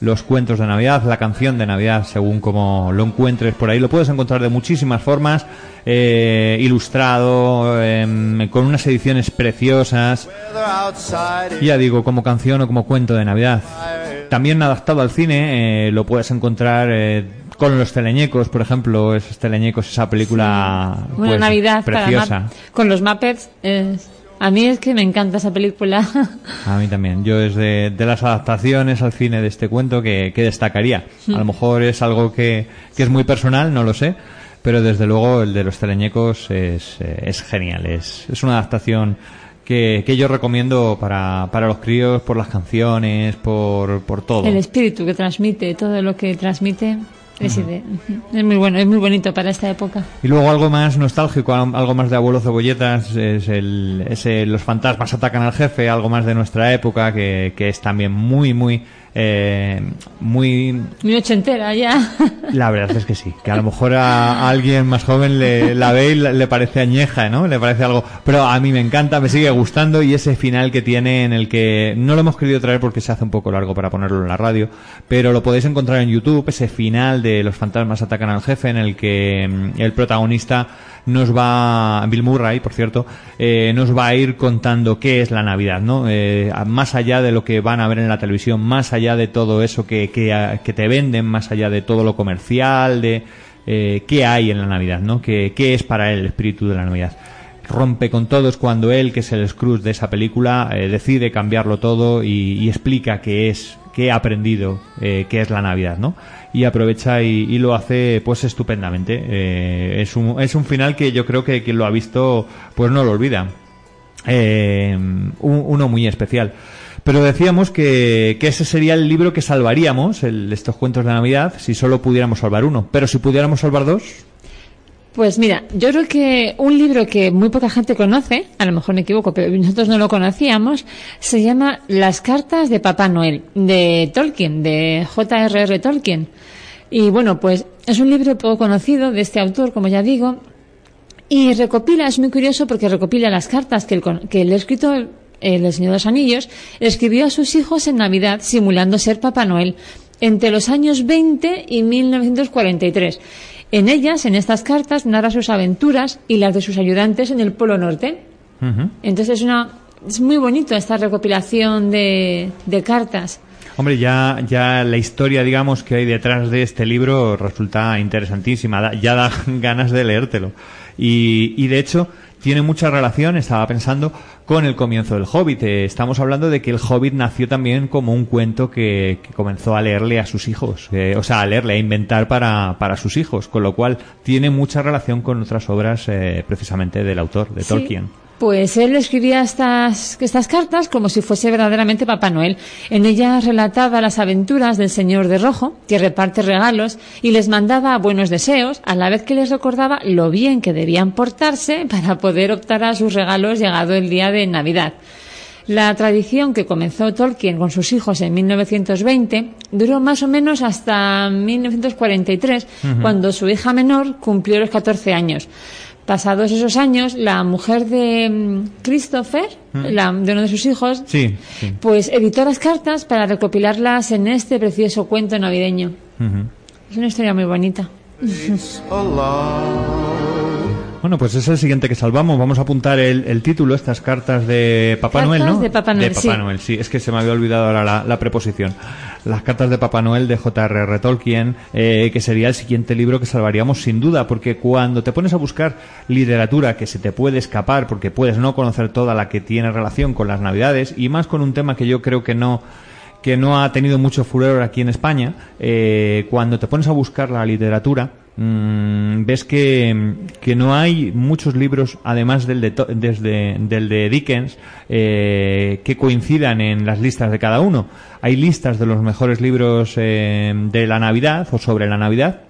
Speaker 2: Los cuentos de Navidad, la canción de Navidad, según como lo encuentres por ahí. Lo puedes encontrar de muchísimas formas, eh, ilustrado, em, con unas ediciones preciosas. Ya digo, como canción o como cuento de Navidad. También adaptado al cine, eh, lo puedes encontrar eh, con los teleñecos, por ejemplo, esos teleñecos, esa película
Speaker 3: Una
Speaker 2: pues,
Speaker 3: Navidad
Speaker 2: preciosa.
Speaker 3: Con los Muppets. es- A mí es que me encanta esa película.
Speaker 2: A mí también. Yo es de, de las adaptaciones al cine de este cuento que, que destacaría. A lo mejor es algo que, que es muy personal, no lo sé, pero desde luego el de los teleñecos es, eh, es genial. Es, es una adaptación que, que yo recomiendo para, para los críos por las canciones, por, por todo.
Speaker 3: El espíritu que transmite, todo lo que transmite, es, muy bueno, es muy bonito para esta época.
Speaker 2: Y luego algo más nostálgico, al- algo más de abuelo cebolletas, es el, es el Los fantasmas atacan al jefe, algo más de nuestra época, que, que es también muy, muy, eh, muy
Speaker 3: Muy ochentera ya.
Speaker 2: La verdad es que sí, que a lo mejor a, a alguien más joven le, la ve y le, le parece añeja, ¿no? Le parece algo, pero a mí me encanta, me sigue gustando y ese final que tiene en el que no lo hemos querido traer porque se hace un poco largo para ponerlo en la radio, pero lo podéis encontrar en YouTube, ese final de Los fantasmas atacan al jefe en el que mm, el protagonista nos va, Bill Murray, por cierto, eh, nos va a ir contando qué es la Navidad, ¿no? Eh, más allá de lo que van a ver en la televisión, más allá de todo eso que, que, te venden, más allá de todo lo comercial, de eh, qué hay en la Navidad, ¿no? ¿Qué, qué es para él el espíritu de la Navidad? Rompe con todo es cuando él, que es el Scrooge de esa película, decide cambiarlo todo y, y explica qué es, qué ha aprendido, eh, qué es la Navidad, ¿no? Y aprovecha y, lo hace pues estupendamente. Eh, es, un, es un final que yo creo que quien lo ha visto pues no lo olvida. Eh, un- uno muy especial. Pero decíamos que, que ese sería el libro que salvaríamos, el, estos cuentos de Navidad, si solo pudiéramos salvar uno. Pero si pudiéramos salvar dos,
Speaker 3: Pues mira, yo creo que un libro que muy poca gente conoce, a lo mejor me equivoco, pero nosotros no lo conocíamos, se llama Las cartas de Papá Noel, de Tolkien, de J.R.R. Tolkien. Y bueno, pues es un libro poco conocido de este autor, como ya digo, y recopila, es muy curioso porque recopila las cartas que el, que el escritor, el Señor de los Anillos, escribió a sus hijos en Navidad simulando ser Papá Noel entre los años 20 y 1943. En ellas, en estas cartas, narra sus aventuras y las de sus ayudantes en el Polo Norte. Entonces es una es muy bonito esta recopilación de, de cartas.
Speaker 2: Hombre, ya, ya la historia, digamos, que hay detrás de este libro resulta interesantísima. da- ya da ganas de leértelo. Y, y de hecho, tiene mucha relación, estaba pensando, con el comienzo del Hobbit. Eh, estamos hablando de que el Hobbit nació también como un cuento que, que comenzó a leerle a sus hijos, eh, o sea, a leerle, a inventar para, para sus hijos, con lo cual tiene mucha relación con otras obras eh, precisamente del autor, de
Speaker 3: Sí.
Speaker 2: Tolkien.
Speaker 3: Pues él escribía estas, estas cartas como si fuese verdaderamente Papá Noel. En ellas relataba las aventuras del Señor de Rojo, que reparte regalos y les mandaba buenos deseos, a la vez que les recordaba lo bien que debían portarse para poder optar a sus regalos llegado el día de Navidad. La tradición que comenzó Tolkien con sus hijos en 1920 duró más o menos hasta 1943,
Speaker 14: Ujú.
Speaker 3: cuando su hija menor cumplió los 14 años. Pasados esos años, la mujer de mm, Christopher,
Speaker 2: Mm.
Speaker 3: la- de uno de sus hijos,
Speaker 2: Sí, sí.
Speaker 3: pues editó las cartas para recopilarlas en este precioso cuento navideño. Es una historia muy bonita.
Speaker 2: Bueno, pues es el siguiente que salvamos. Vamos a apuntar el, el título, estas cartas de Papá
Speaker 3: Cartas
Speaker 2: Noel, ¿no?
Speaker 3: de Papá Noel,
Speaker 2: Papá
Speaker 3: sí.
Speaker 2: Noel, sí. Es que se me había olvidado ahora la, la preposición. Las cartas de Papá Noel de J.R.R. Tolkien, eh, que sería el siguiente libro que salvaríamos sin duda, porque cuando te pones a buscar literatura que se te puede escapar, porque puedes no conocer toda la que tiene relación con las Navidades, y más con un tema que yo creo que no que no ha tenido mucho furor aquí en España, eh, cuando te pones a buscar la literatura, mm, ves que, que no hay muchos libros, además del de, desde, del de Dickens, eh, que coincidan en las listas de cada uno. Hay listas de los mejores libros eh, de la Navidad o sobre la Navidad,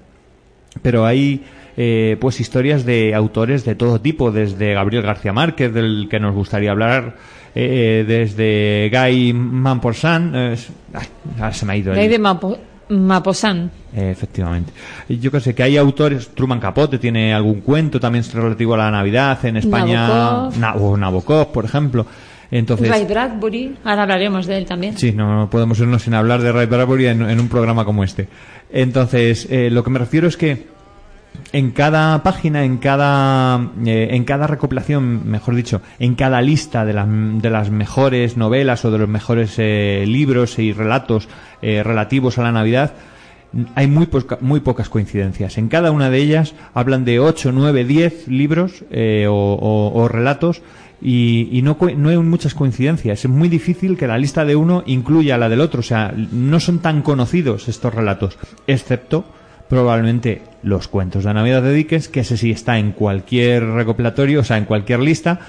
Speaker 2: pero hay eh, pues historias de autores de todo tipo, desde Gabriel García Márquez, del que nos gustaría hablar, eh, desde Guy Mamporsan, eh, ay, se me ha ido el-
Speaker 3: De Mapo- Maposan.
Speaker 2: eh, efectivamente. Yo que sé, que hay autores, Truman Capote tiene algún cuento también relativo a la Navidad en España,
Speaker 3: Nabokov.
Speaker 2: Na- o Nabokov, por ejemplo. Entonces,
Speaker 3: Ray Bradbury, ahora hablaremos de él también.
Speaker 2: Sí, no, no podemos irnos sin hablar de Ray Bradbury en, en un programa como este. Entonces, eh, lo que me refiero es que en cada página, en cada, eh, en cada recopilación, mejor dicho, en cada lista de, las de las mejores novelas o de los mejores eh, libros y relatos eh, relativos a la Navidad, hay muy, posca- muy pocas coincidencias. En cada una de ellas hablan de 8, 9, 10 libros eh, o, o- o relatos y, y no, no hay muchas coincidencias. Es muy difícil que la lista de uno incluya la del otro. O sea, no son tan conocidos estos relatos, excepto probablemente los cuentos de Navidad de Dickens, que ese sí está en cualquier recopilatorio, o sea, en cualquier lista.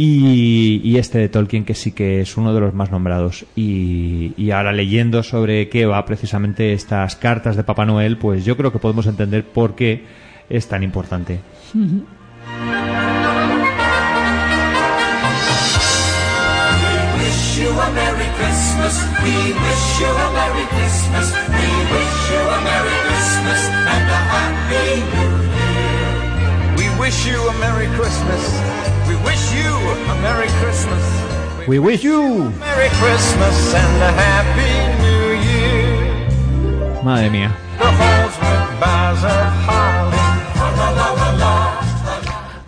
Speaker 2: Y, este de Tolkien, que sí que es uno de los más nombrados. Y, y ahora leyendo sobre qué va precisamente estas cartas de Papá Noel, pues yo creo que podemos entender por qué es tan importante.
Speaker 15: We wish you a Merry Christmas. We wish you a Merry Christmas and a Happy New Year.
Speaker 16: We wish you a Merry Christmas. We wish you a Merry Christmas.
Speaker 2: We wish you.
Speaker 16: Merry Christmas and a Happy New Year.
Speaker 2: Madre mía.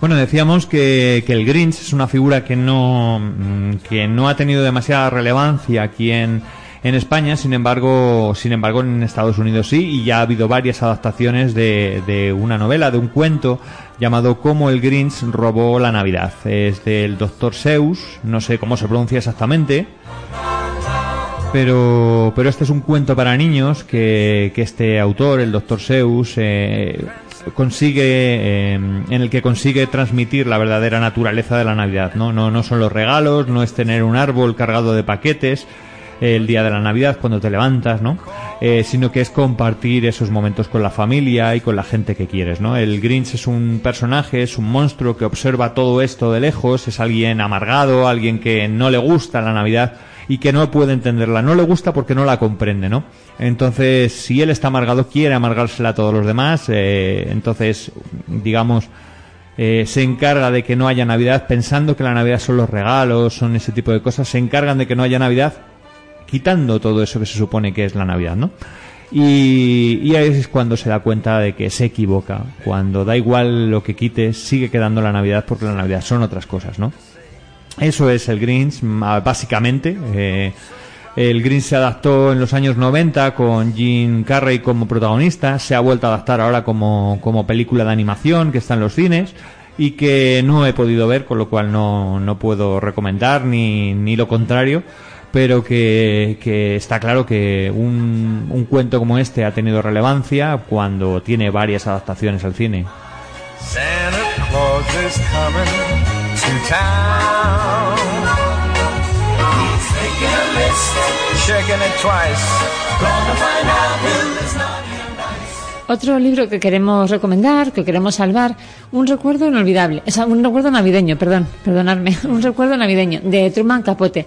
Speaker 2: Bueno, decíamos que, que el Grinch es una figura que no, mm, que no ha tenido demasiada relevancia aquí en, en España, sin embargo, sin embargo en Estados Unidos sí, y ya ha habido varias adaptaciones de, una novela, de un cuento llamado Cómo el Grinch robó la Navidad. Es del Dr. Seuss, no sé cómo se pronuncia exactamente, pero, pero este es un cuento para niños que, que este autor, el Dr. Seuss, eh, consigue, eh, en el que consigue transmitir la verdadera naturaleza de la Navidad, ¿no? No, no son los regalos, no es tener un árbol cargado de paquetes el día de la Navidad cuando te levantas, ¿no? Eh, sino que es compartir esos momentos con la familia y con la gente que quieres, ¿no? El Grinch es un personaje, es un monstruo que observa todo esto de lejos, es alguien amargado, alguien que no le gusta la Navidad y que no puede entenderla. No le gusta porque no la comprende, ¿no? Entonces, si él está amargado, quiere amargársela a todos los demás. eh, entonces, digamos, eh, se encarga de que no haya Navidad, pensando que la Navidad son los regalos, son ese tipo de cosas. Se encargan de que no haya Navidad, quitando todo eso que se supone que es la Navidad, ¿no? Y, y ahí es cuando se da cuenta de que se equivoca. Cuando da igual lo que quites, sigue quedando la Navidad porque la Navidad son otras cosas, ¿no? Eso es el Grinch, ma- básicamente. Eh, el Grinch se adaptó en los años 90 con Jim Carrey como protagonista. Se ha vuelto a adaptar ahora como, como película de animación que está en los cines. y que no he podido ver, con lo cual no, no puedo recomendar ni, ni lo contrario, pero que, que está claro que un, un cuento como este ha tenido relevancia cuando tiene varias adaptaciones al cine.
Speaker 16: Santa Claus is coming to town. He's making a list, checking it twice. Gonna find out who is naughty and nice.
Speaker 3: Otro libro que queremos recomendar, que queremos salvar, un recuerdo inolvidable, o sea, un recuerdo navideño, perdón, perdonadme, un recuerdo navideño de Truman Capote.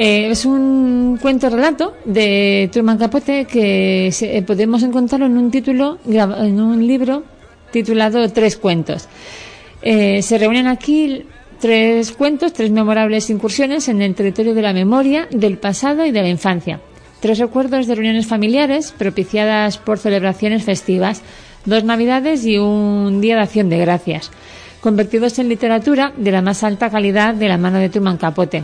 Speaker 3: Eh, es un cuento relato de Truman Capote que se- eh, podemos encontrarlo en un título, en un libro titulado Tres cuentos. Eh, se reúnen aquí tres cuentos, tres memorables incursiones en el territorio de la memoria, del pasado y de la infancia. Tres recuerdos de reuniones familiares propiciadas por celebraciones festivas, dos navidades y un día de acción de gracias, convertidos en literatura de la más alta calidad de la mano de Truman Capote.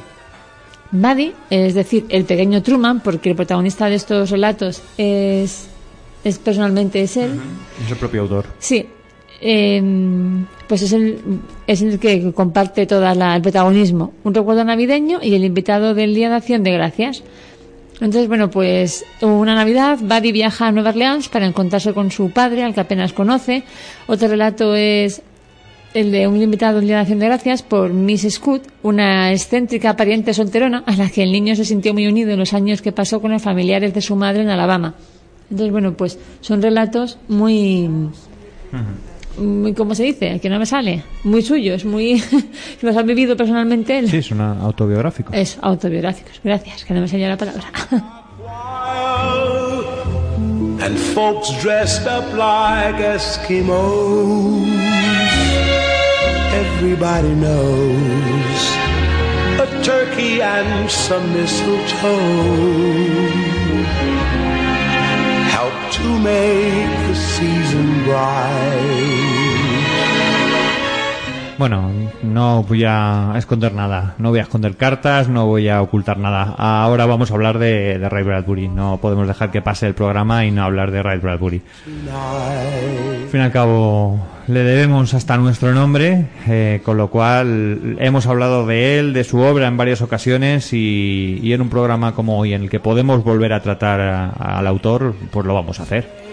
Speaker 3: Buddy, es decir, el pequeño Truman, porque el protagonista de estos relatos es, es personalmente es él.
Speaker 2: Es el propio autor.
Speaker 3: Sí, eh, pues es el, es el que comparte todo el protagonismo. Un recuerdo navideño y el invitado del Día de Acción de Gracias. Entonces, bueno, pues una Navidad, Buddy viaja a Nueva Orleans para encontrarse con su padre, al que apenas conoce. Otro relato es el de un invitado del Día de Acción de Gracias por Miss Scott, una excéntrica pariente solterona a la que el niño se sintió muy unido en los años que pasó con los familiares de su madre en Alabama. Entonces, bueno, pues son relatos muy, muy ¿cómo se dice? Que no me sale. Muy suyos, muy los ha vivido personalmente él.
Speaker 2: Sí, es una autobiográfico.
Speaker 3: Es autobiográficos. Gracias, que no me salía la palabra.
Speaker 14: and folks dressed up like Eskimos. Everybody knows a turkey and some mistletoe help to make the season bright.
Speaker 2: Bueno, no voy a esconder nada, no voy a esconder cartas, no voy a ocultar nada. Ahora vamos a hablar de, Ray Bradbury. No podemos dejar que pase el programa y no hablar de Ray Bradbury. Al fin y al cabo, le debemos hasta nuestro nombre, eh, con lo cual hemos hablado de él, de su obra en varias ocasiones y, en un programa como hoy, en el que podemos volver a tratar al autor, pues lo vamos a hacer.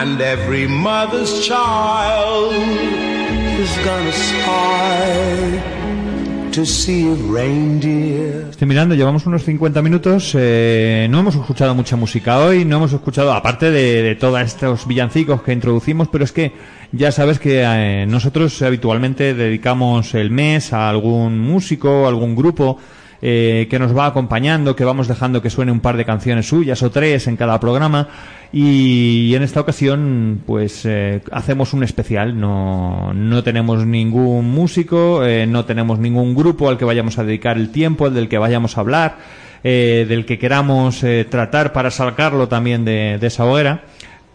Speaker 14: And every mother's child is gonna spy to see a reindeer.
Speaker 2: Estoy mirando, llevamos unos 50 minutos, eh, no hemos escuchado mucha música hoy, no hemos escuchado, aparte de, todos estos villancicos que introducimos, pero es que ya sabes que eh, nosotros habitualmente dedicamos el mes a algún músico, algún grupo eh, que nos va acompañando, que vamos dejando que suene un par de canciones suyas o tres en cada programa. Y en esta ocasión, pues eh, hacemos un especial. No, no tenemos ningún músico, eh, no tenemos ningún grupo al que vayamos a dedicar el tiempo, del que vayamos a hablar, del que queramos tratar para sacarlo también de, esa hoguera.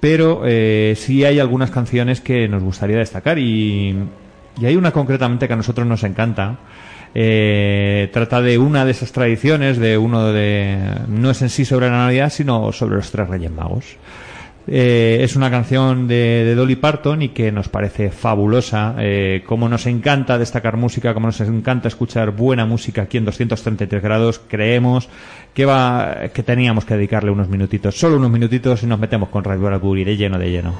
Speaker 2: Pero sí hay algunas canciones que nos gustaría destacar y, y hay una concretamente que a nosotros nos encanta. Eh, trata de una de esas tradiciones, de uno de. No es en sí sobre la Navidad, sino sobre los tres Reyes Magos. Eh, es una canción de, Dolly Parton y que nos parece fabulosa. Eh, como nos encanta destacar música, como nos encanta escuchar buena música aquí en 233 grados, creemos que va que teníamos que dedicarle unos minutitos, solo unos minutitos y nos metemos con Red Bull de lleno de lleno.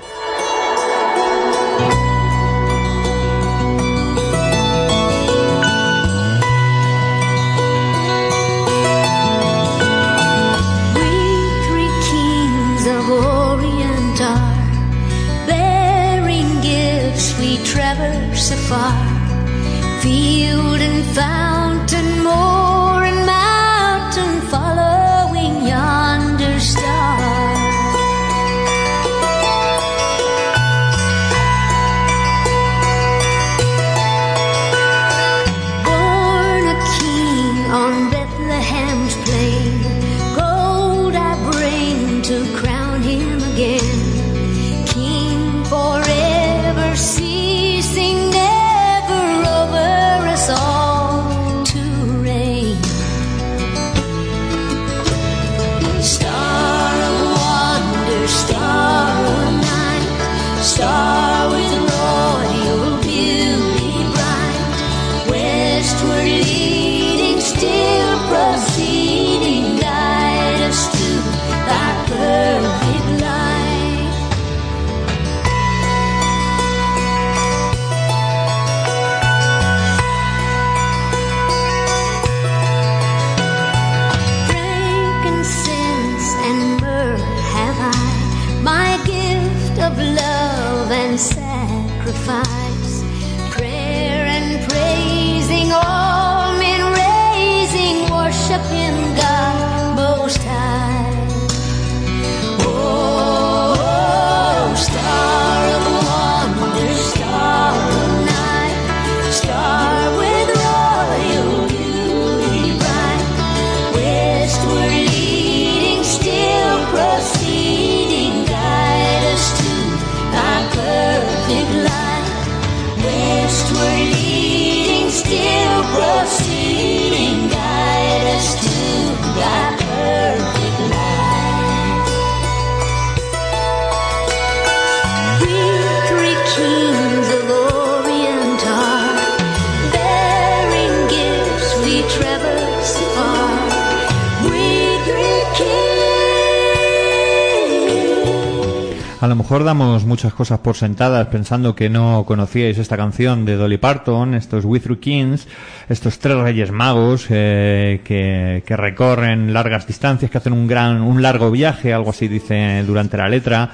Speaker 2: Mejor damos muchas cosas por sentadas pensando que no conocíais esta canción de Dolly Parton, estos We Through Kings, estos tres reyes magos eh, que, recorren largas distancias, que hacen un gran, un largo viaje, algo así dice durante la letra,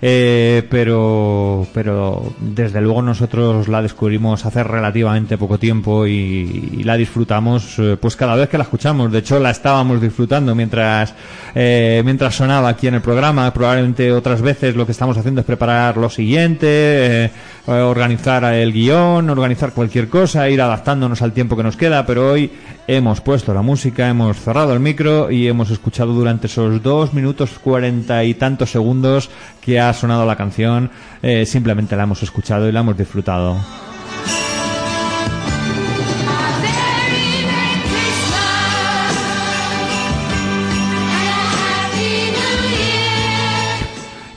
Speaker 2: eh, pero, pero desde luego nosotros la descubrimos hace relativamente poco tiempo y, y la disfrutamos eh, pues cada vez que la escuchamos. De hecho la estábamos disfrutando mientras eh, mientras sonaba aquí en el programa. Probablemente otras veces lo que estamos haciendo es preparar lo siguiente, eh, eh, organizar el guion, organizar cualquier cosa, ir adaptándonos al tiempo que nos queda, pero hoy hemos puesto la música, hemos cerrado el micro y hemos escuchado durante esos dos minutos cuarenta y tantos segundos que ha sonado la canción, eh, simplemente la hemos escuchado y la hemos disfrutado.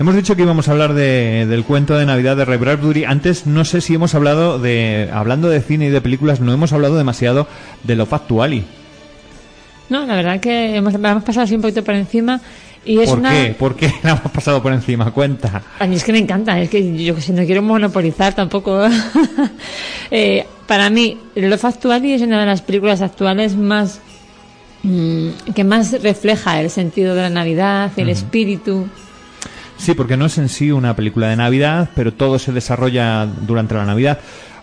Speaker 2: Hemos dicho que íbamos a hablar de- del cuento de Navidad de Ray Bradbury. Antes no sé si hemos hablado de, hablando de cine y de películas, no hemos hablado demasiado de Love Actually.
Speaker 3: No, la verdad que hemos, hemos pasado así un poquito por encima y es
Speaker 2: ¿Por
Speaker 3: una...
Speaker 2: qué? ¿Por qué la hemos pasado por encima? Cuenta.
Speaker 3: A mí es que me encanta, es que yo que sé, no quiero monopolizar tampoco. Eh, para mí, Love Actually es una de las películas actuales más mm, que más refleja el sentido de la Navidad, el
Speaker 2: Ujú.
Speaker 3: espíritu.
Speaker 2: Sí, porque no es en sí una película de Navidad, pero todo se desarrolla durante la Navidad.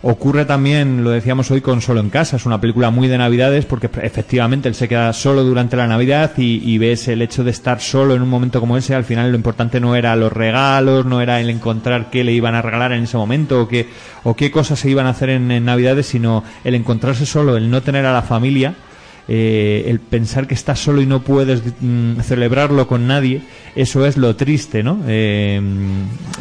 Speaker 2: Ocurre también, lo decíamos hoy, con Solo en Casa. Es una película muy de Navidades porque efectivamente él se queda solo durante la Navidad y, y ves el hecho de estar solo en un momento como ese. Al final lo importante no era los regalos, no era el encontrar qué le iban a regalar en ese momento o qué, o qué cosas se iban a hacer en, en Navidades, sino el encontrarse solo, el no tener a la familia eh, el pensar que estás solo y no puedes mm, celebrarlo con nadie, eso es lo triste, ¿no? Eh,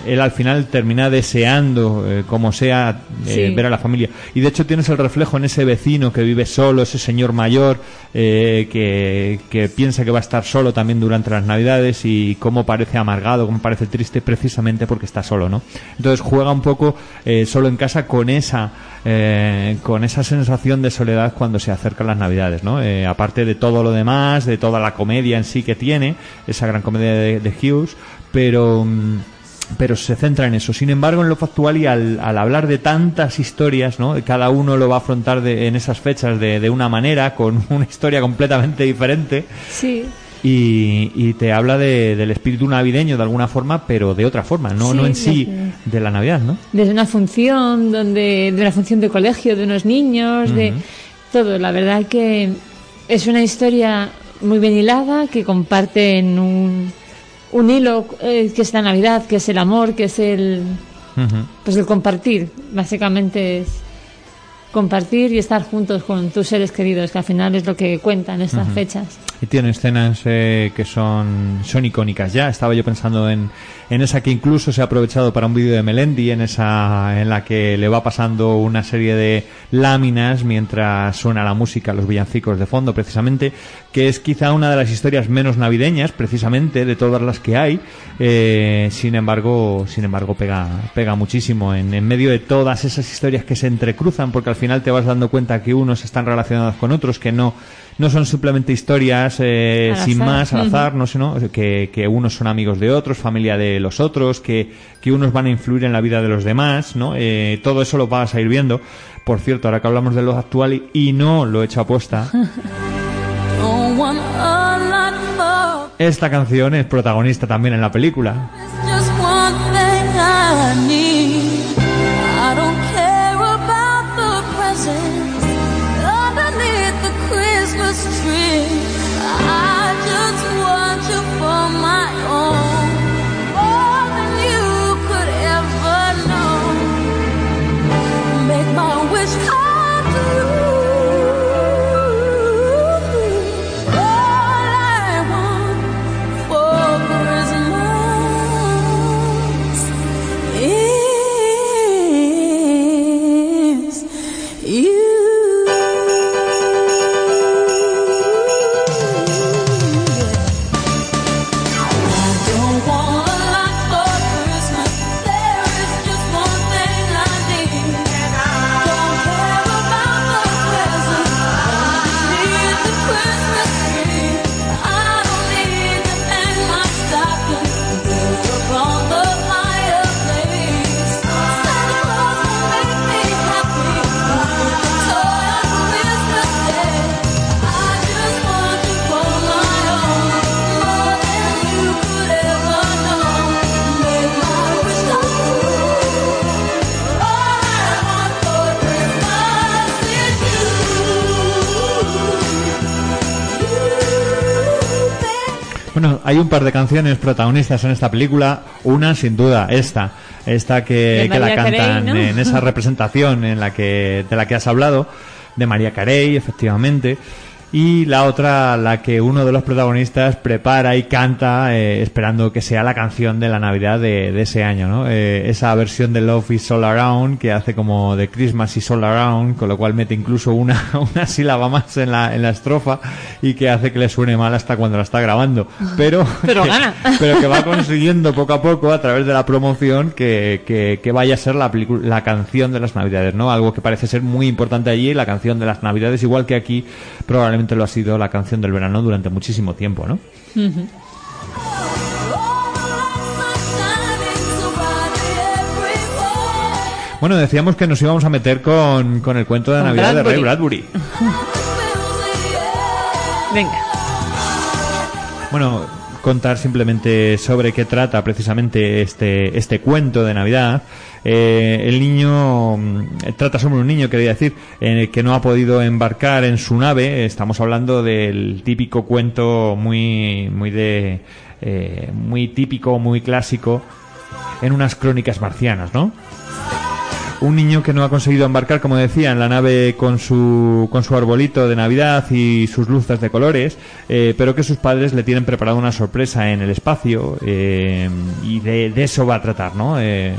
Speaker 2: él al final termina deseando, eh, como sea,
Speaker 3: Sí.
Speaker 2: ver a la familia. Y de hecho tienes el reflejo en ese vecino que vive solo, ese señor mayor que, que piensa que va a estar solo también durante las Navidades y cómo parece amargado, cómo parece triste precisamente porque está solo, ¿no? Entonces juega un poco solo en casa con esa con esa sensación de soledad cuando se acercan las Navidades, ¿no? Eh, aparte de todo lo demás, de toda la comedia en sí que tiene, esa gran comedia de, de Hughes, pero mm, pero se centra en eso. Sin embargo, en lo factual y al, al hablar de tantas historias, ¿no? Cada uno lo va a afrontar de- en esas fechas de, de una manera, con una historia completamente diferente.
Speaker 3: Sí.
Speaker 2: Y, y te habla de- del espíritu navideño de alguna forma, pero de otra forma, no,
Speaker 3: Sí,
Speaker 2: no en sí de la Navidad, ¿no?
Speaker 3: Desde una función, donde, de una función de colegio, de unos niños, de. Todo. La verdad que es una historia muy bien hilada, que comparten un, un hilo eh, que es la Navidad, que es el amor, que es el, pues el compartir. Básicamente es compartir y estar juntos con tus seres queridos, que al final es lo que cuentan estas fechas.
Speaker 2: Y tiene escenas eh, que son, son icónicas ya. Estaba yo pensando en, en esa que incluso se ha aprovechado para un vídeo de Melendi, en esa en la que le va pasando una serie de láminas mientras suena la música, los villancicos de fondo, precisamente, que es quizá una de las historias menos navideñas, precisamente, de todas las que hay. Eh, sin embargo, sin embargo, pega, pega muchísimo en, en medio de todas esas historias que se entrecruzan, porque al final te vas dando cuenta que unos están relacionados con otros, que no, no son simplemente historias eh, sin
Speaker 3: azar.
Speaker 2: más, al azar, no sé, ¿no? Que, que unos son amigos de otros, familia de los otros, que, que unos van a influir en la vida de los demás, ¿no? Eh, todo eso lo vas a ir viendo. Por cierto, ahora que hablamos de lo actual y, y no lo he hecho aposta,
Speaker 5: Don't want a lot more.
Speaker 2: esta canción es protagonista también en la película. Hay un par de canciones protagonistas en esta película. Una, sin duda, esta. Esta que, que la
Speaker 3: Carey,
Speaker 2: cantan
Speaker 3: ¿no?
Speaker 2: en esa representación en la que, de la que has hablado, de María Carey, efectivamente. Y la otra, la que uno de los protagonistas prepara y canta eh, esperando que sea la canción de la Navidad de, de ese año, ¿no? Eh, esa versión de Love is All Around que hace como de Christmas is All Around, con lo cual mete incluso una, una sílaba más en la, en la estrofa y que hace que le suene mal hasta cuando la está grabando. Pero,
Speaker 3: Pero
Speaker 2: que-
Speaker 3: gana.
Speaker 2: pero que va consiguiendo poco a poco a través de la promoción que, que, que vaya a ser la, la canción de las navidades, ¿no? Algo que parece ser muy importante allí, la canción de las navidades, igual que aquí probablemente lo ha sido la canción del verano durante muchísimo tiempo, ¿no? Bueno, decíamos que nos íbamos a meter con, con el cuento de
Speaker 3: Con
Speaker 2: Navidad de Ray
Speaker 3: Bradbury.
Speaker 2: Bradbury.
Speaker 3: Venga.
Speaker 2: Bueno, contar simplemente sobre qué trata precisamente este, este cuento de Navidad. Eh, el niño mm, trata sobre un niño, quería decir, eh, que no ha podido embarcar en su nave. Estamos hablando del típico cuento muy, muy de, eh, muy típico, muy clásico en unas crónicas marcianas, ¿no? Un niño que no ha conseguido embarcar, como decía, en la nave con su, con su arbolito de Navidad y sus luces de colores, eh, pero que sus padres le tienen preparado una sorpresa en el espacio eh, y de, eso va a tratar, ¿no? Eh,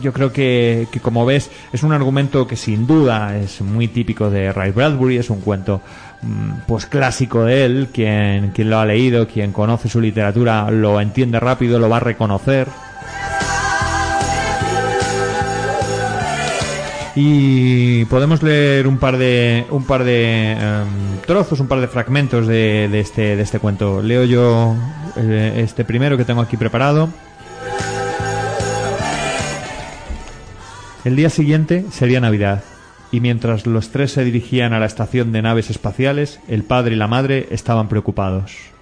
Speaker 2: yo creo que, que, como ves, es un argumento que sin duda es muy típico de Ray Bradbury, es un cuento mm, pues clásico de él, quien, quien lo ha leído, quien conoce su literatura lo entiende rápido, lo va a reconocer. Y podemos leer un par de un par de em, trozos, un par de fragmentos de, de este de este cuento. Leo yo eh, este primero que tengo aquí preparado. El día siguiente sería Navidad y mientras los tres se dirigían a la estación de naves espaciales, el padre y la madre estaban preocupados.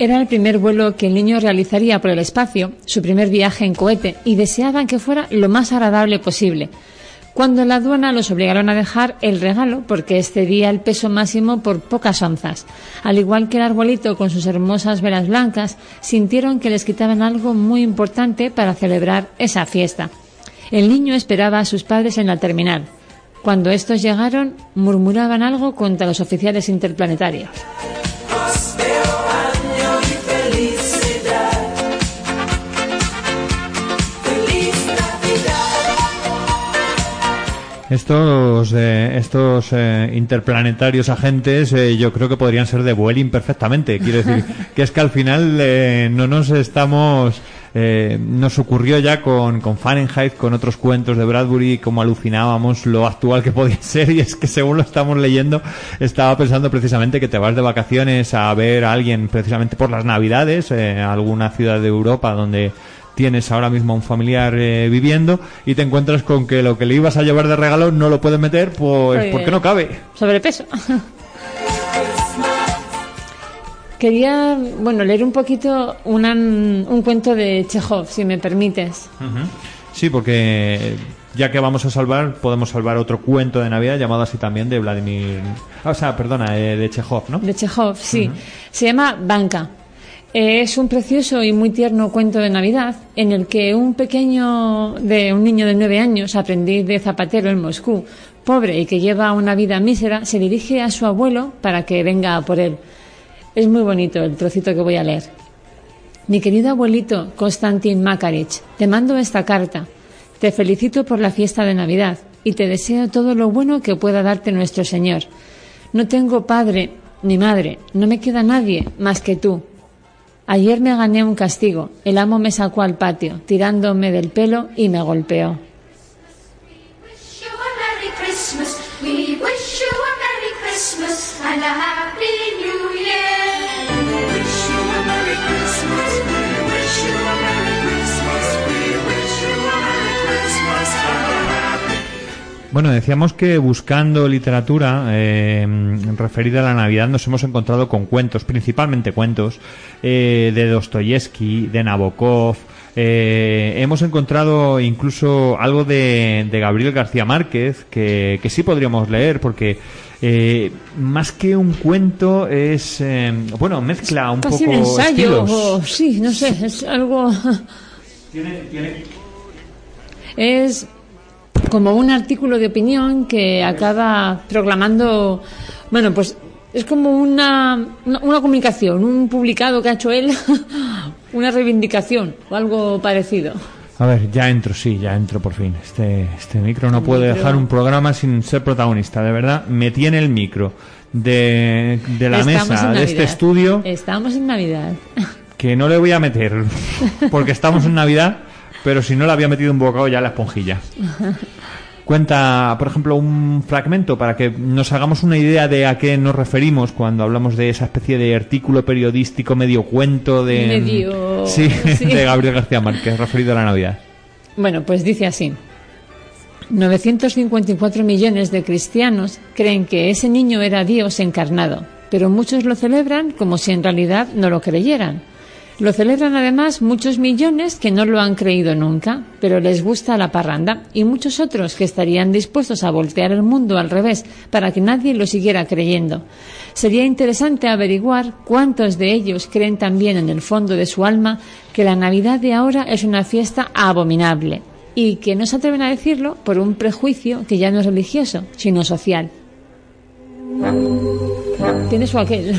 Speaker 3: Era el primer vuelo que el niño realizaría por el espacio, su primer viaje en cohete, y deseaban que fuera lo más agradable posible. Cuando la aduana los obligaron a dejar el regalo porque excedía el peso máximo por pocas onzas. Al igual que el arbolito con sus hermosas velas blancas, sintieron que les quitaban algo muy importante para celebrar esa fiesta. El niño esperaba a sus padres en la terminal. Cuando estos llegaron, murmuraban algo contra los oficiales interplanetarios.
Speaker 2: Estos, eh, estos eh, interplanetarios agentes eh, yo creo que podrían ser de Vueling perfectamente. Quiero decir que es que al final eh, no nos estamos... eh, nos ocurrió ya con, con Fahrenheit, con otros cuentos de Bradbury, como alucinábamos lo actual que podía ser y es que según lo estamos leyendo estaba pensando precisamente que te vas de vacaciones a ver a alguien precisamente por las navidades, eh, a alguna ciudad de Europa donde tienes ahora mismo a un familiar eh, viviendo y te encuentras con que lo que le ibas a llevar de regalo no lo puedes meter pues porque no cabe.
Speaker 3: Sobrepeso. Quería, bueno, leer un poquito una- un cuento de Chekhov, si me permites.
Speaker 2: Sí, porque ya que vamos a salvar, podemos salvar otro cuento de Navidad llamado así también de Vladimir... o sea, perdona, eh, de Chekhov, ¿no?
Speaker 3: De Chekhov, sí. Se llama Banca. Es un precioso y muy tierno cuento de Navidad en el que un pequeño, de un niño de nueve años, aprendiz de zapatero en Moscú, pobre y que lleva una vida mísera, se dirige a su abuelo para que venga por él. Es muy bonito el trocito que voy a leer. Mi querido abuelito Konstantin Makarich, te mando esta carta. Te felicito por la fiesta de Navidad y te deseo todo lo bueno que pueda darte nuestro Señor. No tengo padre ni madre, no me queda nadie más que tú. Ayer me gané un castigo. El amo me sacó al patio, tirándome del pelo y me golpeó.
Speaker 2: Bueno, decíamos que buscando literatura eh, referida a la Navidad nos hemos encontrado con cuentos, principalmente cuentos, eh, de Dostoyevsky, de Nabokov. eh, hemos encontrado incluso algo de, de Gabriel García Márquez que, que sí podríamos leer porque Eh, más que un cuento es, eh, bueno, mezcla un
Speaker 3: Casi
Speaker 2: poco
Speaker 3: un ensayo, o sí, no sé, es algo... Es como un artículo de opinión que acaba proclamando, bueno, pues es como una, una, una comunicación, un publicado que ha hecho él, una reivindicación o algo parecido.
Speaker 2: A ver, ya entro, sí, ya entro por fin. Este, este micro no puede
Speaker 3: micro.
Speaker 2: dejar un programa sin ser protagonista, de verdad. Me tiene el micro de, de la
Speaker 3: Estamos
Speaker 2: mesa de este estudio
Speaker 3: Estamos en Navidad.
Speaker 2: que no le voy a meter porque estamos en Navidad, pero si no le había metido un bocado ya a la esponjilla. Cuenta, por ejemplo, un fragmento para que nos hagamos una idea de a qué nos referimos cuando hablamos de esa especie de artículo periodístico medio cuento de
Speaker 3: Medio-
Speaker 2: sí,
Speaker 3: sí.
Speaker 2: de Gabriel García Márquez referido a la Navidad.
Speaker 3: Bueno, pues dice así. 954 millones de cristianos creen que ese niño era Dios encarnado, pero muchos lo celebran como si en realidad no lo creyeran. Lo celebran además muchos millones que no lo han creído nunca, pero les gusta la parranda, y muchos otros que estarían dispuestos a voltear el mundo al revés para que nadie lo siguiera creyendo. Sería interesante averiguar cuántos de ellos creen también en el fondo de su alma que la Navidad de ahora es una fiesta abominable y que no se atreven a decirlo por un prejuicio que ya no es religioso, sino social. Tiene su aquel.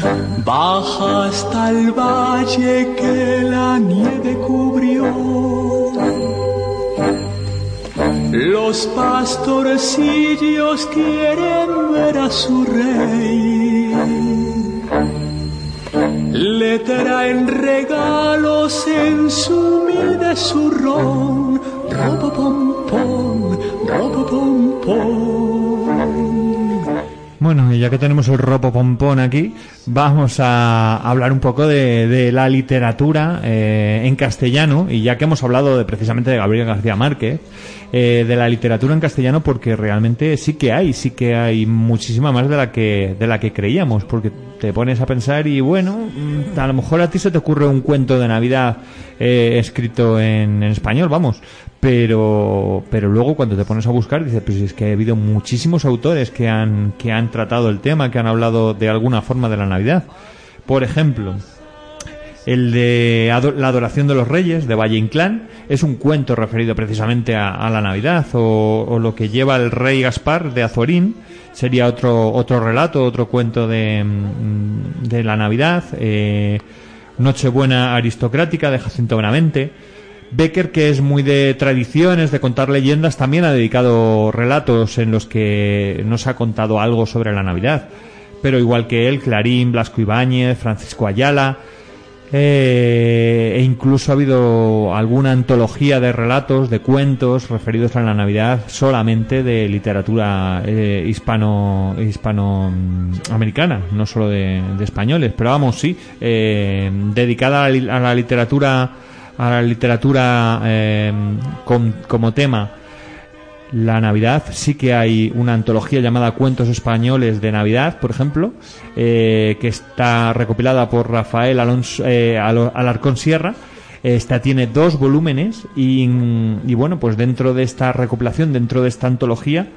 Speaker 13: Baja hasta el valle que la nieve cubrió. Los pastorcillos quieren ver a su rey. Le traen regalos en su humilde zurrón. Robo pom pom, robo pom pom.
Speaker 2: Bueno, y ya que tenemos el ropo pompón aquí, vamos a hablar un poco de, la literatura eh, en castellano, y ya que hemos hablado de, precisamente de Gabriel García Márquez, eh, de la literatura en castellano, porque realmente sí que hay, sí que hay muchísima más de la que, de la que creíamos, porque te pones a pensar y bueno, mm, a lo mejor a ti se te ocurre un cuento de Navidad eh, escrito en español, vamos, pero pero luego cuando te pones a buscar dices pues es que ha habido muchísimos autores que han que han tratado el tema que han hablado de alguna forma de la Navidad. Por ejemplo el de la adoración de los reyes de Valle Inclán es un cuento referido precisamente a, a la Navidad o, o lo que lleva el rey Gaspar de Azorín sería otro otro relato otro cuento de, mm, de la Navidad eh, Nochebuena aristocrática de Jacinto Benavente Becker, que es muy de tradiciones, de contar leyendas, también ha dedicado relatos en los que nos ha contado algo sobre la Navidad. Pero igual que él, Clarín, Blasco Ibáñez, Francisco Ayala, eh, e incluso ha habido alguna antología de relatos, de cuentos referidos a la Navidad solamente de literatura eh, hispano hispanoamericana, no solo de, españoles. Pero vamos, sí, eh, dedicada a la, a la literatura a la literatura eh, con- como tema la Navidad. Sí que hay una antología llamada Cuentos Españoles de Navidad, por ejemplo, eh, que está recopilada por Rafael Alonso, eh, Alarcón Sierra. Esta tiene dos volúmenes y, y bueno, pues dentro de esta recopilación, dentro de esta antología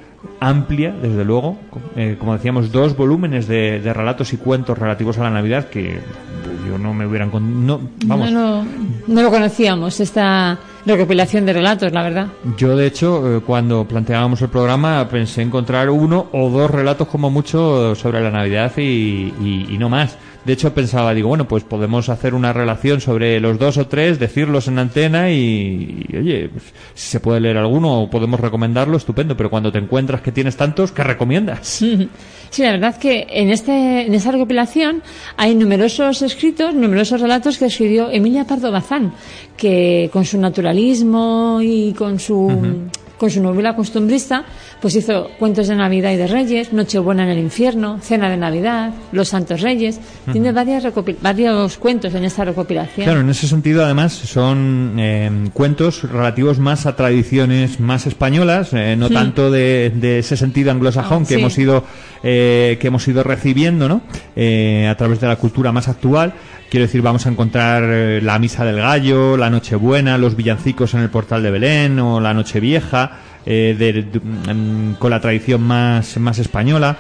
Speaker 2: amplia, desde luego, eh, como decíamos, dos volúmenes de, de relatos y cuentos relativos a la Navidad que yo no me hubieran... con- No, vamos,
Speaker 3: No, lo- no lo conocíamos, esta recopilación de relatos, la verdad.
Speaker 2: Yo, de hecho, eh, cuando planteábamos el programa, pensé encontrar uno o dos relatos como mucho sobre la Navidad y, y- y no más. De hecho, pensaba, digo, bueno, pues podemos hacer una relación sobre los dos o tres, decirlos en antena y, y, oye, pues, si se puede leer alguno o podemos recomendarlo, estupendo. Pero cuando te encuentras que tienes tantos, ¿qué recomiendas?
Speaker 3: Sí, la verdad que en, este, en esta recopilación hay numerosos escritos, numerosos relatos que escribió Emilia Pardo Bazán, que con su naturalismo y con su, con su novela costumbrista, pues hizo cuentos de Navidad y de Reyes, Nochebuena en el infierno, Cena de Navidad, Los Santos Reyes. Tiene varias varios cuentos en esta recopilación.
Speaker 2: Claro, en ese sentido, además, son eh, cuentos relativos más a tradiciones más españolas, eh, no
Speaker 3: Sí.
Speaker 2: tanto de, de ese sentido anglosajón
Speaker 3: Ah,
Speaker 2: que
Speaker 3: sí.
Speaker 2: hemos ido eh, que hemos ido recibiendo, ¿no? Eh, a través de la cultura más actual. Quiero decir, vamos a encontrar eh, la misa del gallo, la Nochebuena, los villancicos en el portal de Belén o la Nochevieja, eh, de- mm, con la tradición más más española.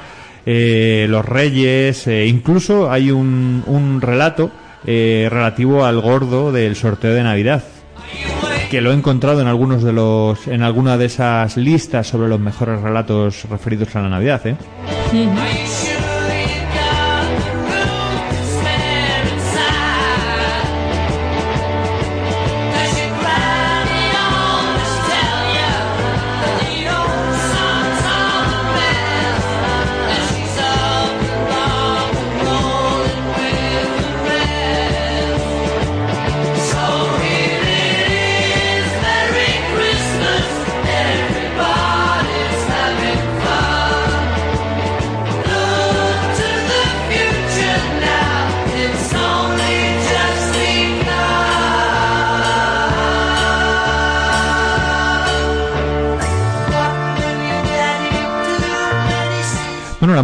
Speaker 2: eh, los reyes, eh, incluso hay un, un relato eh, relativo al gordo del sorteo de Navidad que lo he encontrado en algunos de los en alguna de esas listas sobre los mejores relatos referidos a la Navidad, ¿eh?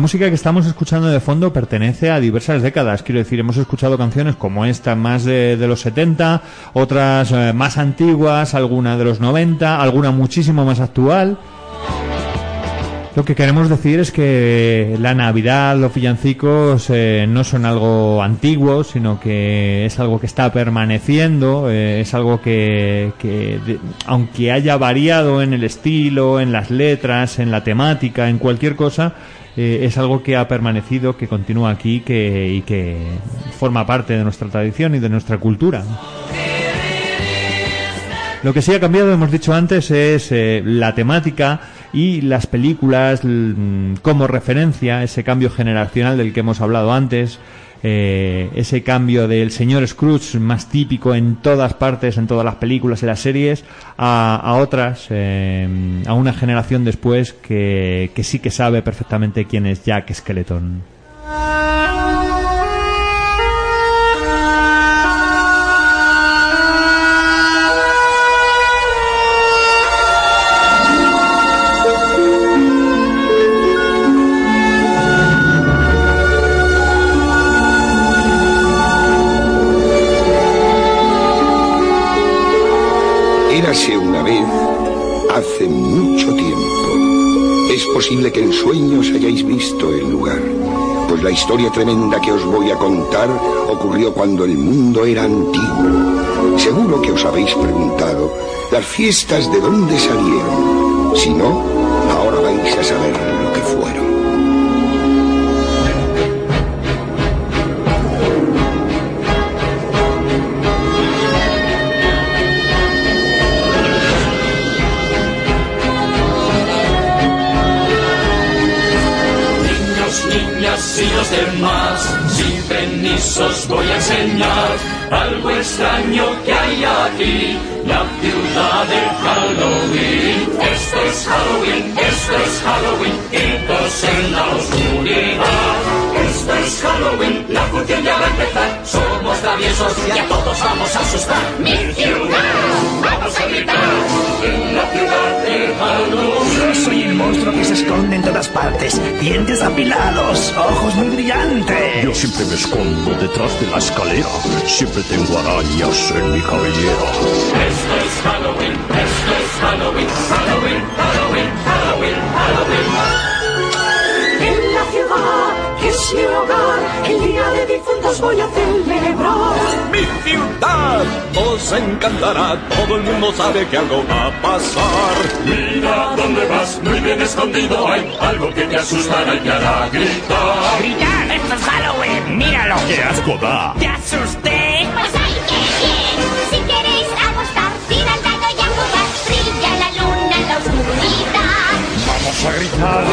Speaker 2: Música que estamos escuchando de fondo pertenece a diversas décadas. Quiero decir, hemos escuchado canciones como esta, más de, los 70, otras eh, más antiguas, alguna de los 90, alguna muchísimo más actual. Lo que queremos decir es que la Navidad, los villancicos eh, no son algo antiguo, sino que es algo que está permaneciendo, eh, es algo que, que aunque haya variado en el estilo, en las letras, en la temática, en cualquier cosa, eh, es algo que ha permanecido, que continúa aquí que, y que forma parte de nuestra tradición y de nuestra cultura. Lo que sí ha cambiado, hemos dicho antes, es eh, la temática y las películas mm, como referencia, ese cambio generacional del que hemos hablado antes, eh, ese cambio del señor Scrooge más típico en todas partes, en todas las películas y las series, a, otras, eh, a una generación después que, que sí que sabe perfectamente quién es Jack Skeleton.
Speaker 17: Posible que en sueños hayáis visto el lugar, pues la historia tremenda que os voy a contar ocurrió cuando el mundo era antiguo. Seguro que os habéis preguntado, ¿las fiestas de dónde salieron? Si no, ahora vais a saber
Speaker 18: sin permisos voy a enseñar algo extraño que hay aquí, la ciudad del Halloween. Esto es Halloween, esto es Halloween, todos en la oscuridad. Esto es Halloween, la función ya va a empezar, somos traviesos y a todos vamos a asustar. Mi ciudad, vamos a gritar, en la ciudad del Halloween.
Speaker 19: Yo soy el monstruo que se esconde en todas partes. Dientes apilados, ojos muy brillantes.
Speaker 20: Yo siempre me escondo detrás de la escalera. Siempre tengo arañas en mi cabellera.
Speaker 18: Esto es Halloween,
Speaker 5: difuntos voy a celebrar.
Speaker 21: Mi ciudad os encantará, todo el mundo sabe que algo va a pasar.
Speaker 18: Mira dónde vas, muy bien escondido hay algo que te asustará y te hará gritar.
Speaker 19: ¡Gritar! ¡Esto es Halloween! ¡Míralo!
Speaker 20: ¡Qué asco da!
Speaker 19: ¡Te asusté!
Speaker 22: Pues hay que ir. Si queréis apostar, tira el dado y a jugar. Brilla la luna en la oscuridad.
Speaker 7: Vamos a gritar,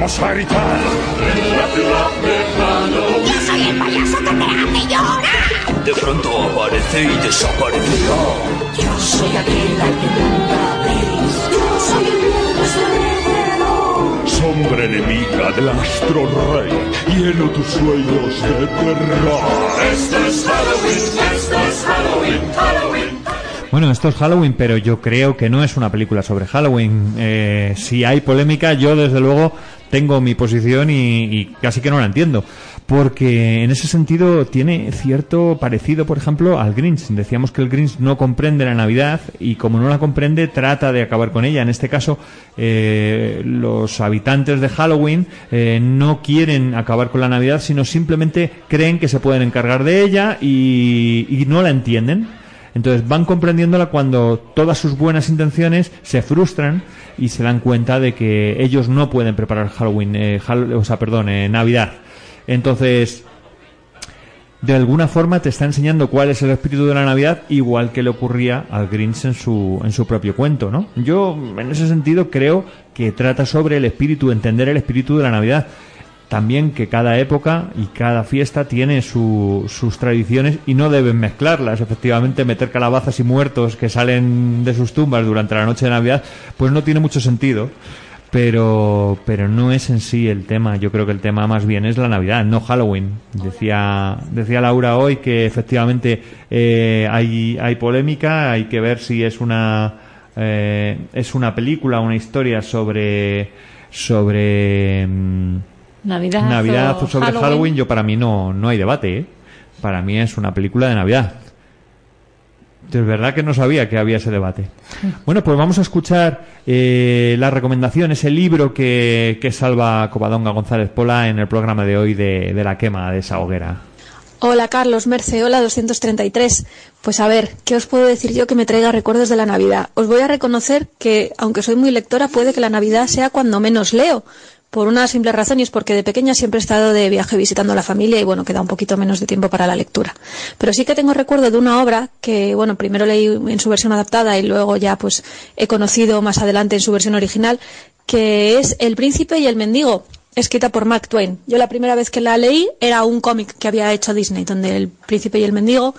Speaker 7: vamos a gritar.
Speaker 18: En la ciudad de Halloween.
Speaker 22: Yo soy el payaso que te hace llorar.
Speaker 20: De pronto aparece y desaparecerá.
Speaker 5: Yo soy aquel al que nunca veis. Yo soy el viento.
Speaker 20: Sombra enemiga del astro rey. Lleno tus sueños de terror.
Speaker 18: Esto es Halloween, esto es Halloween, Halloween.
Speaker 2: Bueno, esto es Halloween, pero yo creo que no es una película sobre Halloween. Eh, si hay polémica, yo desde luego tengo mi posición y, y casi que no la entiendo. Porque en ese sentido tiene cierto parecido, por ejemplo, al Grinch. Decíamos que el Grinch no comprende la Navidad y como no la comprende, trata de acabar con ella. En este caso, eh, los habitantes de Halloween eh, no quieren acabar con la Navidad, sino simplemente creen que se pueden encargar de ella y, y no la entienden. Entonces van comprendiéndola cuando todas sus buenas intenciones se frustran y se dan cuenta de que ellos no pueden preparar Halloween, eh, o sea, perdón, eh, Navidad. Entonces, de alguna forma te está enseñando cuál es el espíritu de la Navidad, igual que le ocurría al Grinch en su, en su propio cuento, ¿no? Yo, en ese sentido, creo que trata sobre el espíritu, entender el espíritu de la Navidad. También que cada época y cada fiesta tiene su- sus tradiciones y no deben mezclarlas. Efectivamente, meter calabazas y muertos que salen de sus tumbas durante la noche de Navidad, pues no tiene mucho sentido. Pero pero no es en sí el tema. Yo creo que el tema más bien es la navidad no Halloween. Decía decía Laura hoy que efectivamente eh, hay hay polémica hay que ver si es una eh, es una película una historia sobre sobre mm,
Speaker 3: Navidad,
Speaker 2: Navidad o sobre Halloween. yo para mí no no hay debate ¿eh? para mí es una película de Navidad es verdad que no sabía que había ese debate. Bueno, pues vamos a escuchar eh, la recomendación, ese libro que, que salva Covadonga González Pola en el programa de hoy de, de la quema de esa hoguera.
Speaker 23: Hola Carlos Merce, hola 233. Pues a ver, ¿qué os puedo decir yo que me traiga recuerdos de la Navidad? Os voy a reconocer que, aunque soy muy lectora, puede que la Navidad sea cuando menos leo. Por una simple razón y es porque de pequeña siempre he estado de viaje visitando a la familia y bueno, queda un poquito menos de tiempo para la lectura. Pero sí que tengo recuerdo de una obra que, bueno, primero leí en su versión adaptada y luego ya pues he conocido más adelante en su versión original, que es El príncipe y el mendigo, escrita por Mark Twain. Yo la primera vez que la leí era un cómic que había hecho Disney, donde el príncipe y el mendigo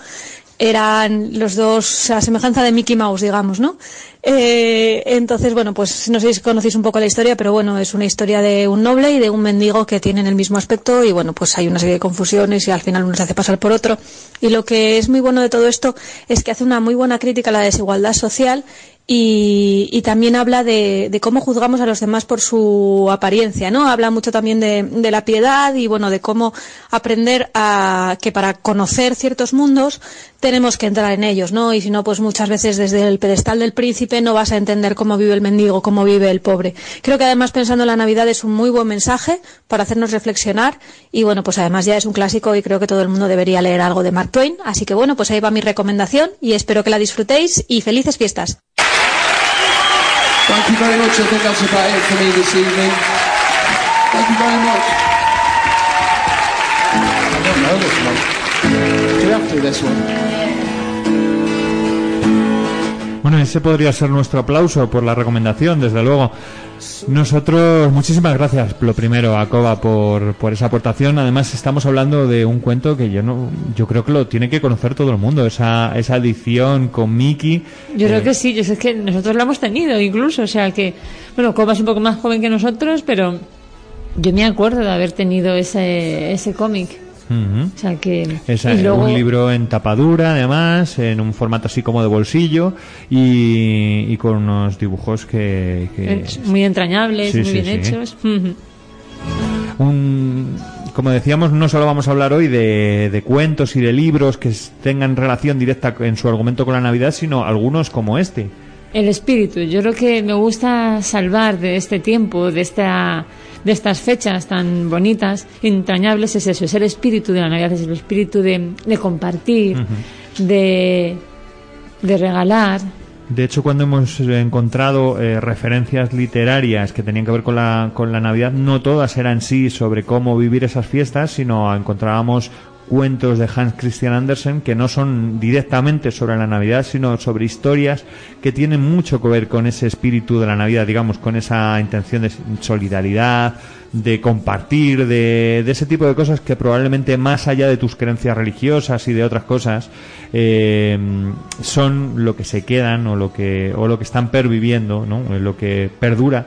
Speaker 23: eran los dos a semejanza de Mickey Mouse, digamos, ¿no? Eh, entonces, bueno, pues no sé si conocéis un poco la historia, pero bueno, es una historia de un noble y de un mendigo que tienen el mismo aspecto y bueno, pues hay una serie de confusiones y al final uno se hace pasar por otro. Y lo que es muy bueno de todo esto es que hace una muy buena crítica a la desigualdad social y, y también habla de, de cómo juzgamos a los demás por su apariencia, ¿no? Habla mucho también de, de la piedad y, bueno, de cómo aprender a que para conocer ciertos mundos tenemos que entrar en ellos, ¿no? Y si no, pues muchas veces desde el pedestal del príncipe no vas a entender cómo vive el mendigo, cómo vive el pobre. Creo que además pensando en la Navidad es un muy buen mensaje para hacernos reflexionar y, bueno, pues además ya es un clásico y creo que todo el mundo debería leer algo de Mark Twain. Así que, bueno, pues ahí va mi recomendación y espero que la disfrutéis y felices fiestas.
Speaker 24: Thank you very much. I think that's about it for me this evening. Thank you very much.
Speaker 2: Ese podría ser nuestro aplauso por la recomendación, desde luego. Nosotros, muchísimas gracias, lo primero, a Coba por, por esa aportación. Además, estamos hablando de un cuento que yo no, yo creo que lo tiene que conocer todo el mundo, esa, esa edición con Mickey.
Speaker 3: Yo creo
Speaker 2: Eh,
Speaker 3: que sí, yo sé que nosotros lo hemos tenido incluso, o sea que, bueno, Coba es un poco más joven que nosotros, pero yo me acuerdo de haber tenido ese, ese cómic.
Speaker 2: Ujú.
Speaker 3: O sea que...
Speaker 2: Es
Speaker 3: y luego-
Speaker 2: un libro en tapadura, además, en un formato así como de bolsillo y, y con unos dibujos que... que-
Speaker 3: muy entrañables,
Speaker 2: Sí,
Speaker 3: muy
Speaker 2: sí,
Speaker 3: bien
Speaker 2: sí.
Speaker 3: hechos.
Speaker 2: Un, como decíamos, no solo vamos a hablar hoy de, de cuentos y de libros que tengan relación directa en su argumento con la Navidad, sino algunos como este.
Speaker 3: El espíritu, yo creo que me gusta salvar de este tiempo, de esta de estas fechas tan bonitas, entrañables, es eso, es el espíritu de la Navidad, es el espíritu de, de compartir, de, de regalar.
Speaker 2: De hecho, cuando hemos encontrado eh, referencias literarias que tenían que ver con la, con la Navidad, no todas eran sí sobre cómo vivir esas fiestas, sino encontrábamos cuentos de Hans Christian Andersen que no son directamente sobre la Navidad, sino sobre historias que tienen mucho que ver con ese espíritu de la Navidad, digamos, con esa intención de solidaridad, de compartir, de, ese tipo de cosas que probablemente más allá de tus creencias religiosas y de otras cosas eh, son lo que se quedan o lo que o lo que están perviviendo, ¿no? lo que perdura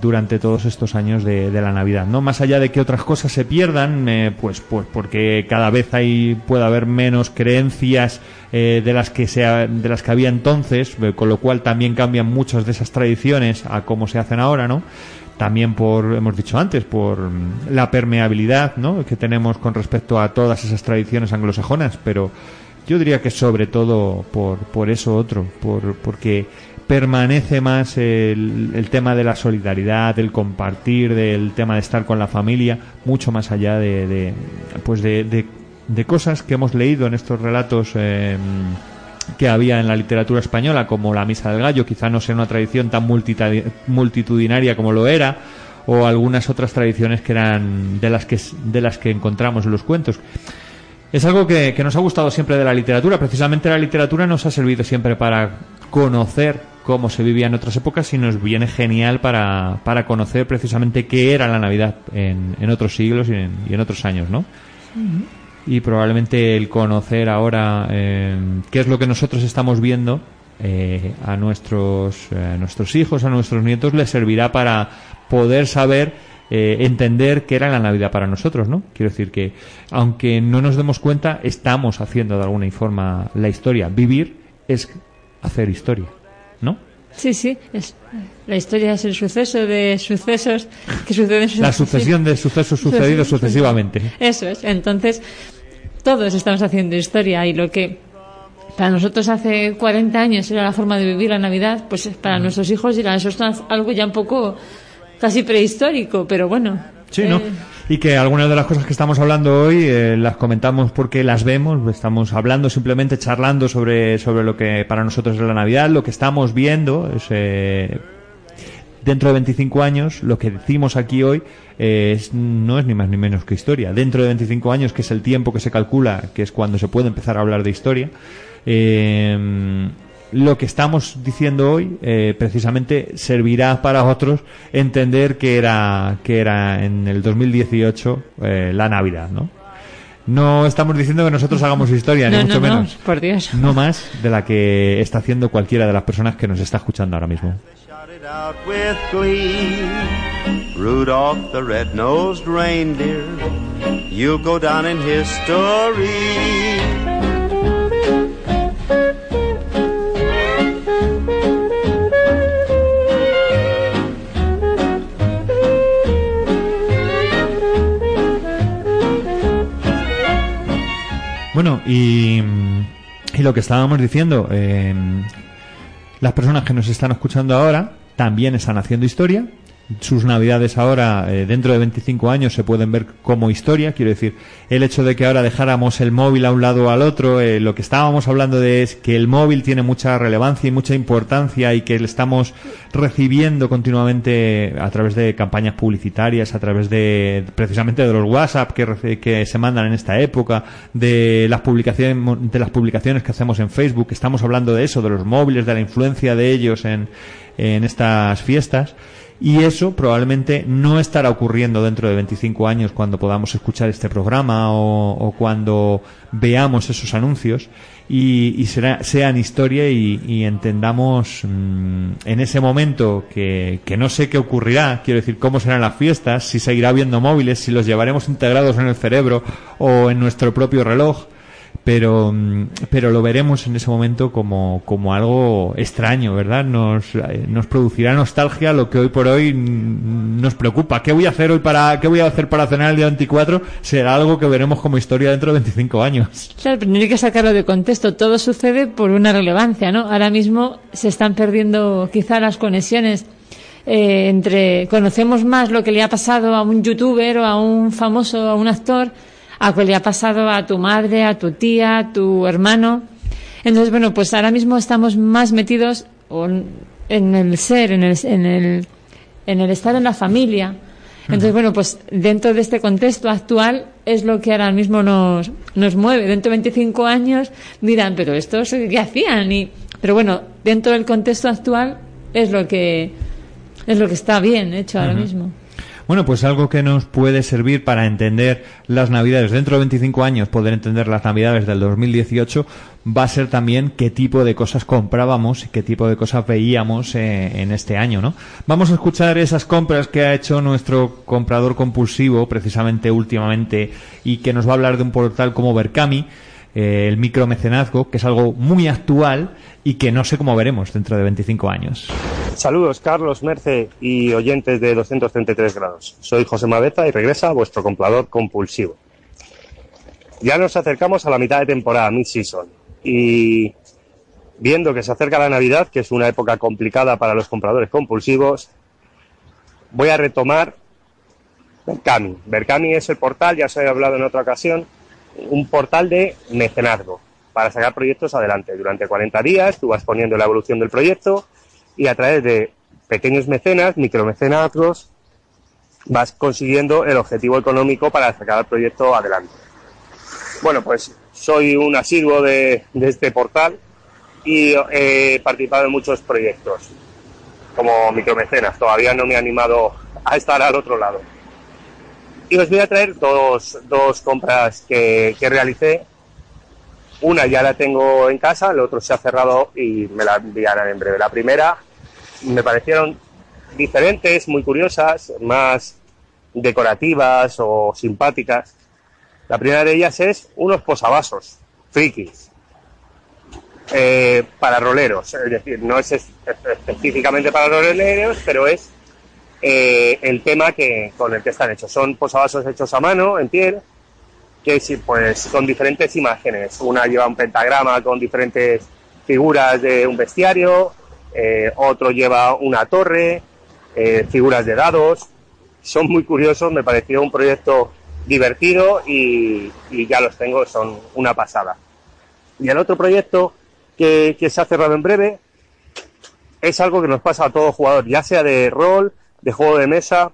Speaker 2: durante todos estos años de, de la Navidad, ¿no? Más allá de que otras cosas se pierdan, eh, pues, pues porque cada vez hay puede haber menos creencias eh, de las que sea, de las que había entonces, eh, con lo cual también cambian muchas de esas tradiciones a cómo se hacen ahora, ¿no? también por, hemos dicho antes, por mm, la permeabilidad ¿no? que tenemos con respecto a todas esas tradiciones anglosajonas, pero yo diría que sobre todo por, por eso otro, por, porque permanece más el, tema de la solidaridad, del compartir, del tema de estar con la familia, mucho más allá de, pues de, de- cosas que hemos leído en estos relatos eh, que había en la literatura española, como la Misa del Gallo, quizá no sea una tradición tan multitudinaria como lo era, o algunas otras tradiciones que eran de las que, de las que encontramos en los cuentos. Es algo que, que nos ha gustado siempre de la literatura. Precisamente la literatura nos ha servido siempre para conocer cómo se vivía en otras épocas y nos viene genial para, para conocer precisamente qué era la Navidad en, en otros siglos y en, y en otros años, ¿no? y probablemente el conocer ahora eh, qué es lo que nosotros estamos viendo eh, a nuestros eh, a nuestros hijos, a nuestros nietos les servirá para poder saber eh, entender qué era la Navidad para nosotros, ¿no? Quiero decir que aunque no nos demos cuenta estamos haciendo de alguna forma la historia. Vivir es hacer historia, ¿no?
Speaker 3: Sí, sí, es, la historia es el suceso de sucesos que suceden.
Speaker 2: La sucesión de sucesos sucedidos sucesivamente.
Speaker 3: Eso es. Entonces, todos estamos haciendo historia y lo que para nosotros hace 40 años era la forma de vivir la Navidad, pues para nuestros hijos era eso es algo ya un poco casi prehistórico, pero bueno.
Speaker 2: Sí, ¿no?
Speaker 3: eh,
Speaker 2: Y que algunas de las cosas que estamos hablando hoy eh, las comentamos porque las vemos, estamos hablando simplemente, charlando sobre, sobre lo que para nosotros es la Navidad, lo que estamos viendo es, eh, dentro de 25 años, lo que decimos aquí hoy eh, es- no es ni más ni menos que historia. Dentro de 25 años, que es el tiempo que se calcula, que es cuando se puede empezar a hablar de historia, eh, lo que estamos diciendo hoy eh, precisamente servirá para otros entender que era que era en el 2018 eh, la Navidad, ¿no? No estamos diciendo que nosotros hagamos historia, ni
Speaker 3: no,
Speaker 2: mucho
Speaker 3: no, no,
Speaker 2: menos.
Speaker 3: por Dios.
Speaker 2: No más de la que está haciendo cualquiera de las personas que nos está escuchando ahora mismo.
Speaker 11: out with glee. Rudolph the red-nosed reindeer, you'll go down in history.
Speaker 2: Bueno, y, y lo que estábamos diciendo, eh, las personas que nos están escuchando ahora también están haciendo historia. Sus navidades ahora, eh, dentro de 25 años, se pueden ver como historia. Quiero decir, el hecho de que ahora dejáramos el móvil a un lado o al otro, eh, lo que estábamos hablando de es que el móvil tiene mucha relevancia y mucha importancia y que le estamos recibiendo continuamente a través de campañas publicitarias, a través de precisamente de los WhatsApp que, que se mandan en esta época, de las publicaciones de las publicaciones que hacemos en Facebook. Estamos hablando de eso, de los móviles, de la influencia de ellos en, en estas fiestas. Y eso probablemente no estará ocurriendo dentro de 25 años cuando podamos escuchar este programa o, cuando veamos esos anuncios. Y, sean historia y, y entendamos mm, en ese momento que, que no sé qué ocurrirá, quiero decir, cómo serán las fiestas, si seguirá habiendo móviles, si los llevaremos integrados en el cerebro o en nuestro propio reloj pero mm, pero lo veremos en ese momento como, como algo extraño, ¿verdad? Nos, eh, nos producirá nostalgia lo que hoy por hoy mm, nos preocupa. ¿Qué voy a hacer hoy para qué voy a hacer para cenar el día 24? Será algo que veremos como historia dentro de 25 años.
Speaker 3: Claro, pero no hay que sacarlo de contexto. Todo sucede por una relevancia, ¿no? Ahora mismo se están perdiendo quizá las conexiones eh, entre... Conocemos más lo que le ha pasado a un youtuber o a un famoso, a un actor, a lo que le ha pasado a tu madre, a tu tía, a tu hermano. Entonces, bueno, pues ahora mismo estamos más metidos en el ser, en el, en el, en el estar en la familia. Entonces, bueno, pues dentro de este contexto actual es lo que ahora mismo nos, nos mueve. Dentro de 25 años dirán, pero estos qué hacían. Y, pero bueno, dentro del contexto actual es lo que es lo que está bien hecho ahora mismo.
Speaker 2: Bueno, pues algo que nos puede servir para entender las Navidades dentro de 25 años, poder entender las Navidades del 2018, va a ser también qué tipo de cosas comprábamos y qué tipo de cosas veíamos eh, en este año, ¿no? Vamos a escuchar esas compras que ha hecho nuestro comprador compulsivo, precisamente últimamente, y que nos va a hablar de un portal como Berkami, eh, el micromecenazgo, que es algo muy actual y que no sé cómo veremos dentro de 25 años.
Speaker 25: Saludos, Carlos, Merce y oyentes de 233 grados. Soy José Mabeza y regresa vuestro comprador compulsivo. Ya nos acercamos a la mitad de temporada, mid-season, y viendo que se acerca la Navidad, que es una época complicada para los compradores compulsivos, voy a retomar Berkami. Berkami es el portal, ya os he hablado en otra ocasión, un portal de mecenazgo para sacar proyectos adelante. Durante 40 días tú vas poniendo la evolución del proyecto y a través de pequeños mecenas, micromecenazgos, vas consiguiendo el objetivo económico para sacar el proyecto adelante. Bueno, pues soy un asiduo de, de este portal y he participado en muchos proyectos como micromecenas. Todavía no me he animado a estar al otro lado. Y os voy a traer dos, dos compras que, que realicé. Una ya la tengo en casa, el otro se ha cerrado y me la enviarán en breve. La primera me parecieron diferentes, muy curiosas, más decorativas o simpáticas. La primera de ellas es unos posavasos, frikis, eh, para roleros. Es decir, no es- específicamente para roleros, pero es eh, el tema que, con el que están hechos. Son posavasos hechos a mano, en piel, que pues con diferentes imágenes. Una lleva un pentagrama con diferentes figuras de un bestiario, eh, otro lleva una torre, eh, figuras de dados. Son muy curiosos, me pareció un proyecto divertido y, y ya los tengo, son una pasada. Y el otro proyecto que, que se ha cerrado en breve es algo que nos pasa a todo jugador, ya sea de rol, de juego de mesa,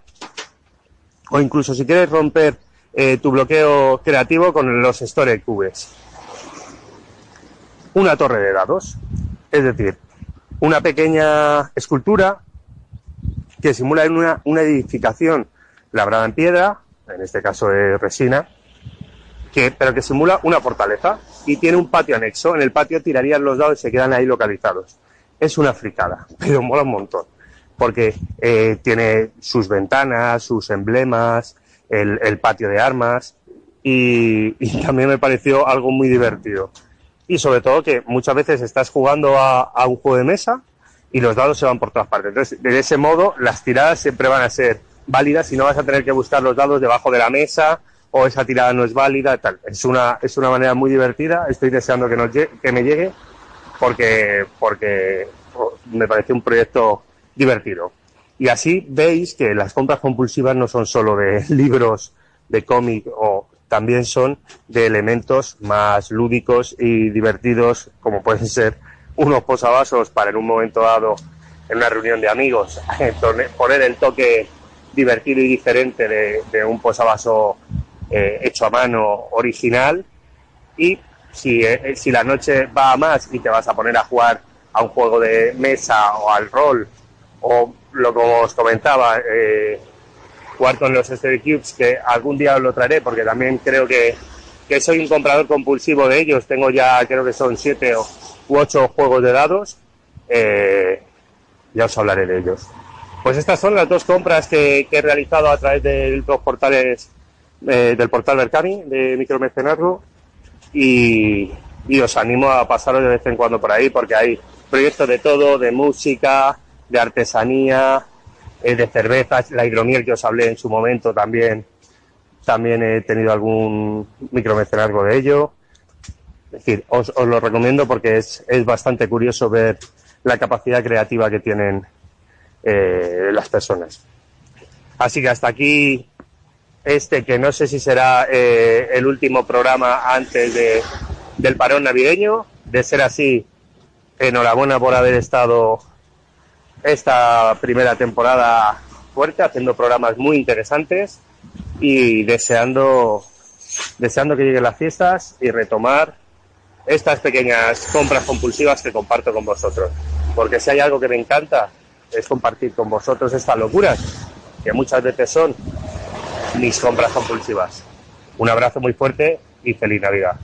Speaker 25: o incluso si quieres romper eh, tu bloqueo creativo con los Story Cubes. Una torre de dados, es decir, una pequeña escultura que simula una, una edificación labrada en piedra, en este caso es resina, que, pero que simula una fortaleza y tiene un patio anexo. En el patio tirarías los dados y se quedan ahí localizados. Es una fricada, pero mola un montón, porque eh, tiene sus ventanas, sus emblemas, el, patio de armas y, también me pareció algo muy divertido. Y sobre todo que muchas veces estás jugando a, a un juego de mesa y los dados se van por todas partes. Entonces, de ese modo, las tiradas siempre van a ser válidas y no vas a tener que buscar los dados debajo de la mesa o esa tirada no es válida, tal. Es una, es una manera muy divertida. Estoy deseando que, nos que me llegue porque, porque me parece un proyecto divertido. Y así veis que las compras compulsivas no son solo de libros, de cómic o también son de elementos más lúdicos y divertidos, como pueden ser unos posavasos para en un momento dado, en una reunión de amigos, pone- poner el toque divertido y diferente de, de un posavaso eh, hecho a mano original y si, eh, si la noche va a más y te vas a poner a jugar a un juego de mesa o al rol o lo que os comentaba, eh, jugar con los Stereo Cubes, que algún día os lo traeré porque también creo que, que soy un comprador compulsivo de ellos. Tengo ya, creo que son siete o, u ocho juegos de dados. Eh, ya os hablaré de ellos. Pues estas son las dos compras que, que he realizado a través de los portales eh, del portal Berkami de micromecenazgo y, y os animo a pasaros de vez en cuando por ahí porque hay proyectos de todo, de música, de artesanía, eh, de cervezas, la hidromiel que os hablé en su momento también, también he tenido algún micromecenazgo de ello. Es decir, os, os lo recomiendo porque es, es bastante curioso ver la capacidad creativa que tienen eh, las personas. Así que hasta aquí este, que no sé si será eh, el último programa antes de, del parón navideño. De ser así, enhorabuena por haber estado esta primera temporada fuerte, haciendo programas muy interesantes y deseando, deseando que lleguen las fiestas y retomar estas pequeñas compras compulsivas que comparto con vosotros. Porque si hay algo que me encanta es compartir con vosotros estas locuras, que muchas veces son mis compras compulsivas. Un abrazo muy fuerte y feliz Navidad.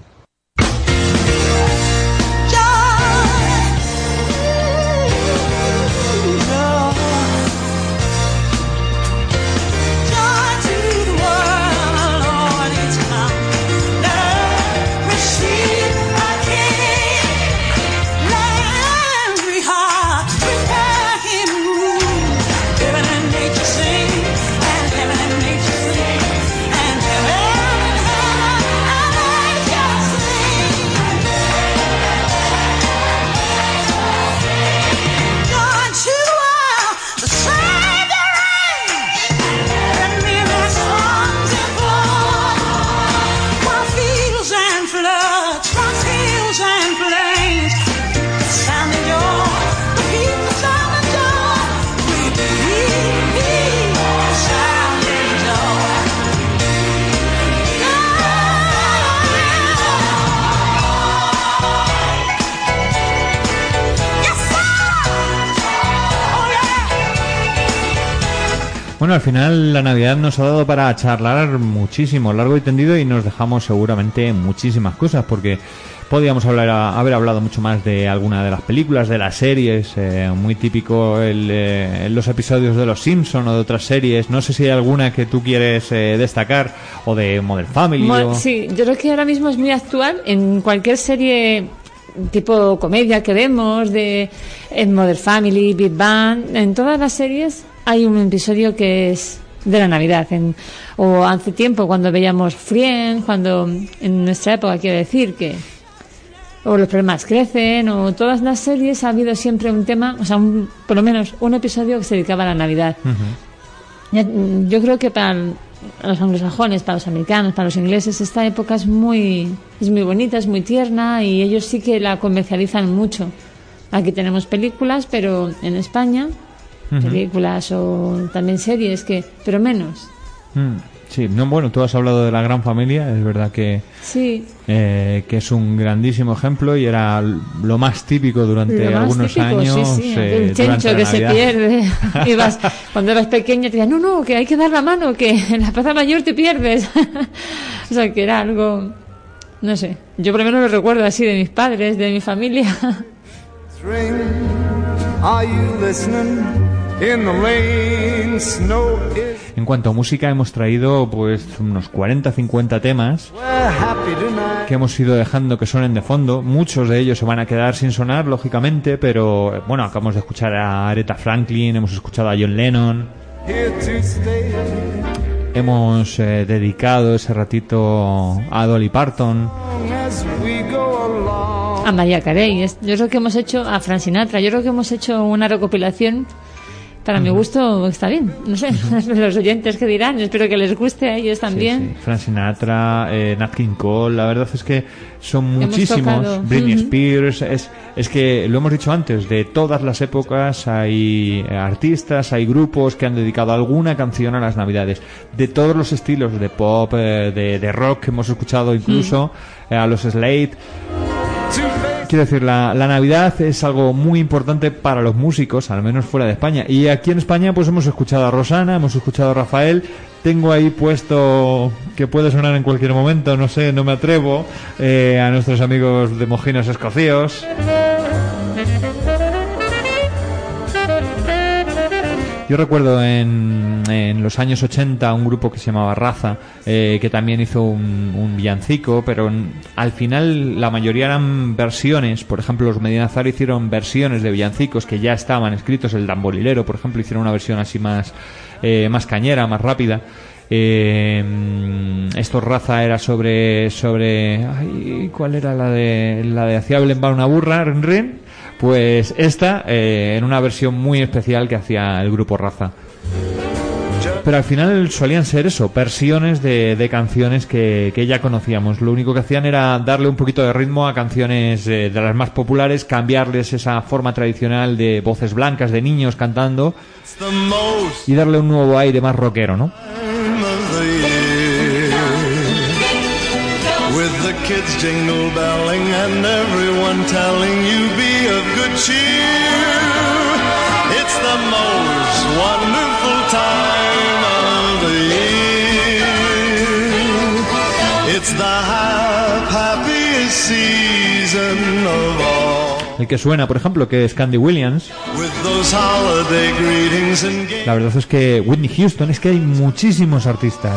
Speaker 2: Bueno, al final la Navidad nos ha dado para charlar muchísimo, largo y tendido, y nos dejamos seguramente muchísimas cosas, porque podíamos hablar, haber hablado mucho más de alguna de las películas, de las series, eh, muy típico el, eh, los episodios de Los Simpson o de otras series. No sé si hay alguna que tú quieres eh, destacar, o de Modern Family.
Speaker 3: Mo-
Speaker 2: o-
Speaker 3: Sí, yo creo que ahora mismo es muy actual en cualquier serie tipo comedia que vemos, de en Modern Family, Big Bang, en todas las series hay un episodio que es de la Navidad. En, o hace tiempo cuando veíamos Friends, cuando en nuestra época quiero decir que o los problemas crecen, o todas las series ha habido siempre un tema, o sea, un- por lo menos un episodio que se dedicaba a la Navidad. Mm, Yo creo que para el- los anglosajones, para los americanos, para los ingleses, esta época es muy, es muy bonita, es muy tierna y ellos sí que la comercializan mucho. Aquí tenemos películas, pero en España,
Speaker 2: Ujú.
Speaker 3: películas o también series, que pero menos.
Speaker 2: Mm, Sí, no, bueno, tú has hablado de la gran familia, es verdad que,
Speaker 3: Sí,
Speaker 2: eh, que es un grandísimo ejemplo y era lo más típico durante
Speaker 3: lo más
Speaker 2: algunos
Speaker 3: típico,
Speaker 2: años.
Speaker 3: sí, sí,
Speaker 2: eh,
Speaker 3: el chencho que se pierde. Ibas, cuando eras pequeña te decían, no, no, que hay que dar la mano, que en la plaza mayor te pierdes. o sea, que era algo, no sé, yo por lo menos lo recuerdo así de mis padres, de mi familia.
Speaker 16: Ring, are you listening? In the lane, snow is.
Speaker 2: En cuanto a música, hemos traído pues unos 40-50 temas
Speaker 16: We're happy tonight.
Speaker 2: que hemos ido dejando que suenen de fondo. Muchos de ellos se van a quedar sin sonar, lógicamente, pero bueno, acabamos de escuchar a Aretha Franklin, hemos escuchado a John Lennon,
Speaker 16: Here to stay.
Speaker 2: hemos eh, dedicado ese ratito a Dolly Parton.
Speaker 3: A María Carey, yo creo que hemos hecho a Fran Sinatra, yo creo que hemos hecho una recopilación. Para mi gusto está bien, no sé, los oyentes que dirán, espero que les guste a ellos también.
Speaker 2: Frank Sinatra, eh, Nat King Cole, la verdad es que son muchísimos. Britney. Spears, es, es que lo hemos dicho antes, de todas las épocas hay eh, artistas, hay grupos que han dedicado alguna canción a las navidades, de todos los estilos, de pop, eh, de, de rock que hemos escuchado incluso, eh, a los Slade. Quiero decir, la, la Navidad es algo muy importante para los músicos, al menos fuera de España. Y aquí en España, pues hemos escuchado a Rosana, hemos escuchado a Rafael. Tengo ahí puesto que puede sonar en cualquier momento, no sé, no me atrevo, eh, a nuestros amigos de Mojinos Escocíos. Yo recuerdo en, en los años 80 un grupo que se llamaba Raza, eh, que también hizo un, villancico, pero al final la mayoría eran versiones. Por ejemplo, los Medina Zara hicieron versiones de villancicos que ya estaban escritos. El Dambolilero, por ejemplo, hicieron una versión así más, eh, más cañera, más rápida. Eh, esto Raza era sobre sobre ay, ¿cuál era la de la de hacía Belén va una burra rin, rin? Pues esta eh, en una versión muy especial que hacía el grupo Raza pero al final solían ser eso, versiones de, de canciones que, que ya conocíamos. Lo único que hacían era darle un poquito de ritmo a canciones eh, de las más populares, cambiarles esa forma tradicional de voces blancas de niños cantando y darle un nuevo aire más rockero, ¿no?
Speaker 16: Kids jingle belling and everyone telling you be of good cheer. It's the most wonderful time of the year. It's the hap- happiest season of all.
Speaker 2: El que suena, por ejemplo, que es Candy Williams. La verdad es que Whitney Houston, es que hay muchísimos artistas.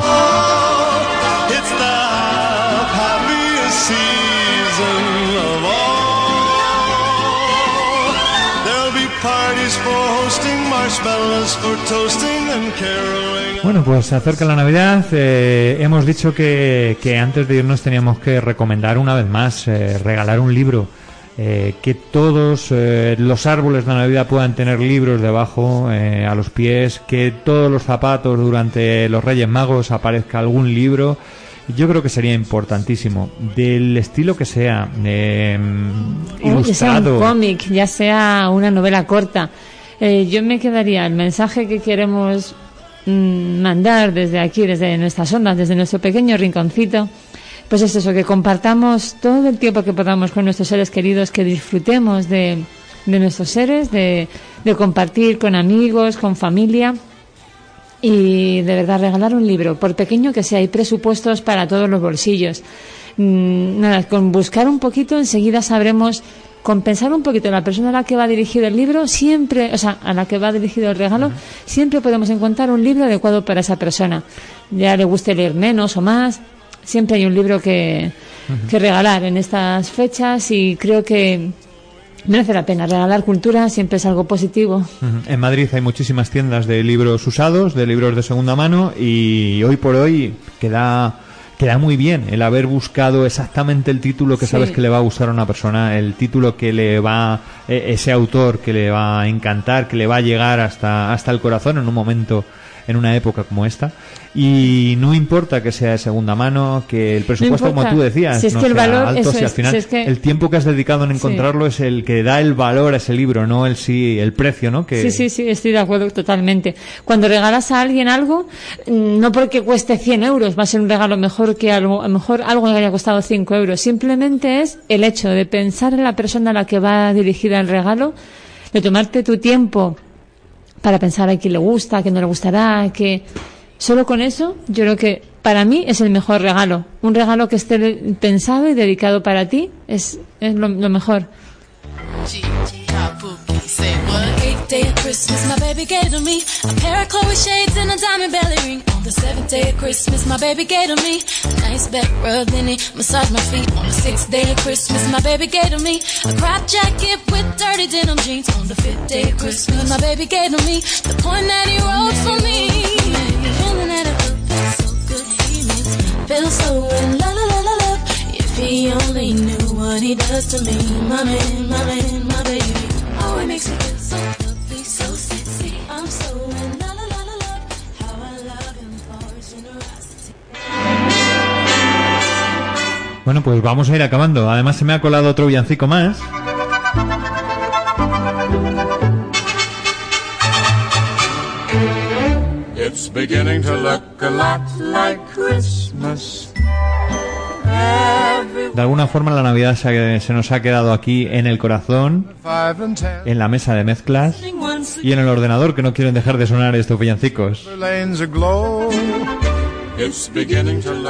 Speaker 2: Bueno, pues se acerca la Navidad. eh, hemos dicho que, que antes de irnos teníamos que recomendar una vez más, eh, regalar un libro. eh, que todos eh, los árboles de Navidad puedan tener libros debajo, eh, a los pies, que todos los zapatos durante los Reyes Magos aparezca algún libro. Yo creo que sería importantísimo, del estilo que sea, eh,
Speaker 3: ya sea un cómic, ya sea una novela corta. Eh, yo me quedaría el mensaje que queremos mm, mandar desde aquí, desde nuestras ondas, desde nuestro pequeño rinconcito. Pues es eso, que compartamos todo el tiempo que podamos con nuestros seres queridos, que disfrutemos de, de nuestros seres, de, de compartir con amigos, con familia Y de verdad, regalar un libro, por pequeño que sea, hay presupuestos para todos los bolsillos. Mm, nada, con buscar un poquito enseguida sabremos compensar un poquito a la persona a la que va dirigido el libro, siempre, o sea, a la que va dirigido el regalo, siempre podemos encontrar un libro adecuado para esa persona. Ya le guste leer menos o más, siempre hay un libro que, que regalar en estas fechas y creo que merece la pena. Regalar cultura siempre es algo positivo.
Speaker 2: Ujú. En Madrid hay muchísimas tiendas de libros usados, de libros de segunda mano y hoy por hoy queda queda muy bien el haber buscado exactamente el título que
Speaker 3: Sí.
Speaker 2: sabes que le va a gustar a una persona, el título que le va eh, ese autor que le va a encantar, que le va a llegar hasta hasta el corazón en un momento en una época como esta y no importa que sea de segunda mano, que el presupuesto como tú decías
Speaker 3: Si es
Speaker 2: no
Speaker 3: que el
Speaker 2: sea
Speaker 3: valor-
Speaker 2: alto, si al
Speaker 3: es,
Speaker 2: final
Speaker 3: si es que-
Speaker 2: el tiempo que has dedicado en
Speaker 3: Sí.
Speaker 2: encontrarlo es el que da el valor a ese libro, no el sí el precio, ¿no? Que
Speaker 3: Sí, sí, sí, estoy de acuerdo totalmente. Cuando regalas a alguien algo, mm, no porque cueste 100 euros, va a ser un regalo mejor que algo, a lo mejor algo que haya costado 5 euros. Simplemente es el hecho de pensar en la persona a la que va dirigida el regalo, de tomarte tu tiempo para pensar a quién le gusta, a quién no le gustará, que solo con eso yo creo que para mí es el mejor regalo. Un regalo que esté pensado y dedicado para ti es, es lo, lo mejor.
Speaker 5: Day of Christmas, my baby gave to me a pair of Chloe shades and a diamond belly ring. On the seventh day of Christmas, my baby gave to me a nice back rub, then he massaged my feet. On the sixth day of Christmas, my baby gave to me a crop jacket with dirty denim jeans. On the fifth day of Christmas, my baby gave to me the point that he wrote for me. Feeling that it feels so good, he makes me feel so in la la la love. If he only knew what he does to me, my man, my man, my baby. Oh, it makes me feel so
Speaker 2: Bueno, pues vamos a ir acabando. Además se me ha colado otro villancico más.
Speaker 7: It's beginning to look a lot like Christmas.
Speaker 2: De alguna forma la Navidad se, nos ha quedado aquí en el corazón, en la mesa de mezclas y en el ordenador que no quieren dejar de sonar estos villancicos.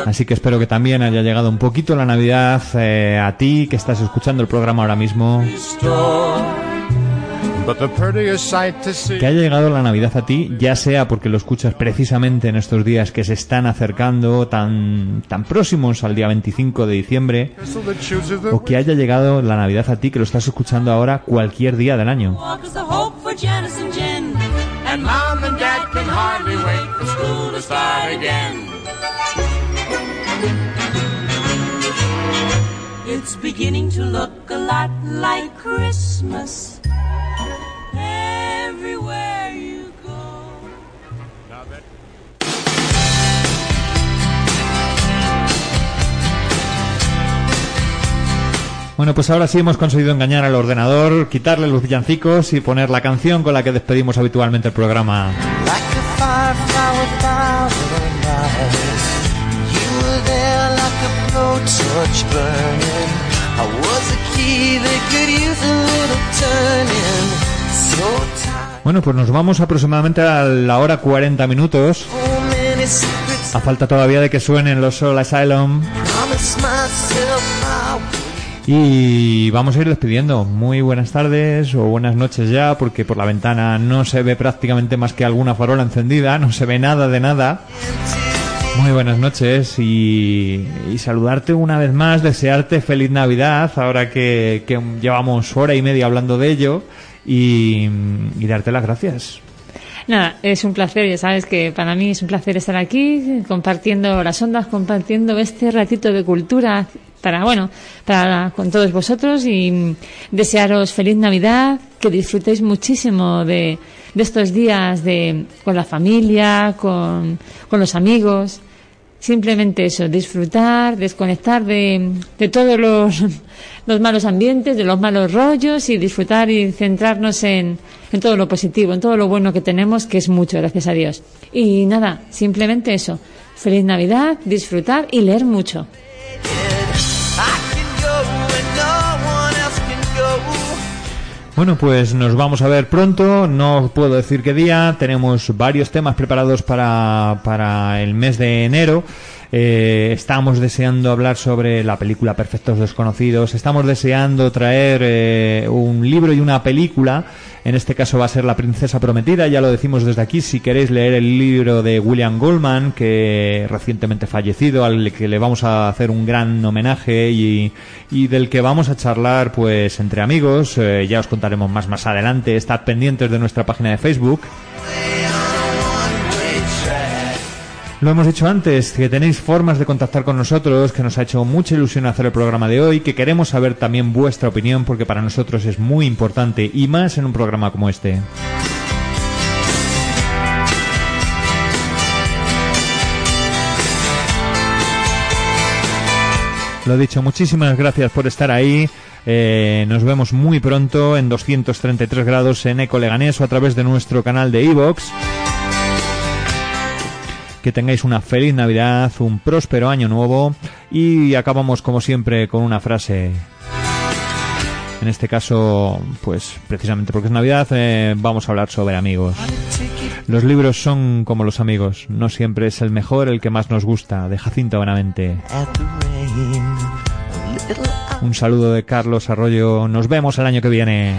Speaker 2: Así que espero que también haya llegado un poquito la Navidad eh, a ti que estás escuchando el programa ahora mismo. Que haya llegado la Navidad a ti, ya sea porque lo escuchas precisamente en estos días que se están acercando tan, tan próximos al día 25 de diciembre, o que haya llegado la Navidad a ti que lo estás escuchando ahora cualquier día del año.
Speaker 5: It's beginning to look a lot like Christmas. Everywhere you go.
Speaker 2: Bueno, pues ahora sí hemos conseguido engañar al ordenador, quitarle los villancicos y poner la canción con la que despedimos habitualmente el programa.
Speaker 15: Like
Speaker 2: Bueno, pues nos vamos aproximadamente a la hora 40 minutos. A falta todavía de que suenen los Soul Asylum. Y vamos a ir despidiendo. Muy buenas tardes o buenas noches ya, porque por la ventana no se ve prácticamente más que alguna farola encendida, no se ve nada de nada. Muy buenas noches y, y saludarte una vez más, desearte feliz Navidad, ahora que, que llevamos hora y media hablando de ello, y, y darte las gracias.
Speaker 3: Nada, es un placer, ya sabes que para mí es un placer estar aquí compartiendo las ondas, compartiendo este ratito de cultura para, bueno, para con todos vosotros y desearos feliz Navidad, que disfrutéis muchísimo de, de estos días de, con la familia, con, con los amigos. Simplemente eso, disfrutar, desconectar de, de todos los, los malos ambientes, de los malos rollos y disfrutar y centrarnos en, en todo lo positivo, en todo lo bueno que tenemos, que es mucho, gracias a Dios. Y nada, simplemente eso. Feliz Navidad, disfrutar y leer mucho.
Speaker 2: Bueno, pues nos vamos a ver pronto. No puedo decir qué día. Tenemos varios temas preparados para, para el mes de enero. Eh, estamos deseando hablar sobre la película Perfectos Desconocidos. Estamos deseando traer eh, un libro y una película. En este caso va a ser La Princesa Prometida. Ya lo decimos desde aquí. Si queréis leer el libro de William Goldman, que recientemente fallecido, al que le vamos a hacer un gran homenaje y, del que vamos a charlar, pues entre amigos. Eh, ya os contaremos más más adelante. Estad pendientes de nuestra página de Facebook. Lo hemos dicho antes, que tenéis formas de contactar con nosotros, que nos ha hecho mucha ilusión hacer el programa de hoy, que queremos saber también vuestra opinión, porque para nosotros es muy importante, y más en un programa como este. Lo dicho, muchísimas gracias por estar ahí. Eh, nos vemos muy pronto en 233 grados en Eco Leganés o a través de nuestro canal de iVox. Que tengáis una feliz Navidad, un próspero año nuevo y acabamos como siempre con una frase. En este caso, pues precisamente porque es Navidad, eh, vamos a hablar sobre amigos. Los libros son como los amigos, no siempre es el mejor el que más nos gusta, de Jacinto Benavente. Un saludo de Carlos Arroyo, nos vemos el año que viene.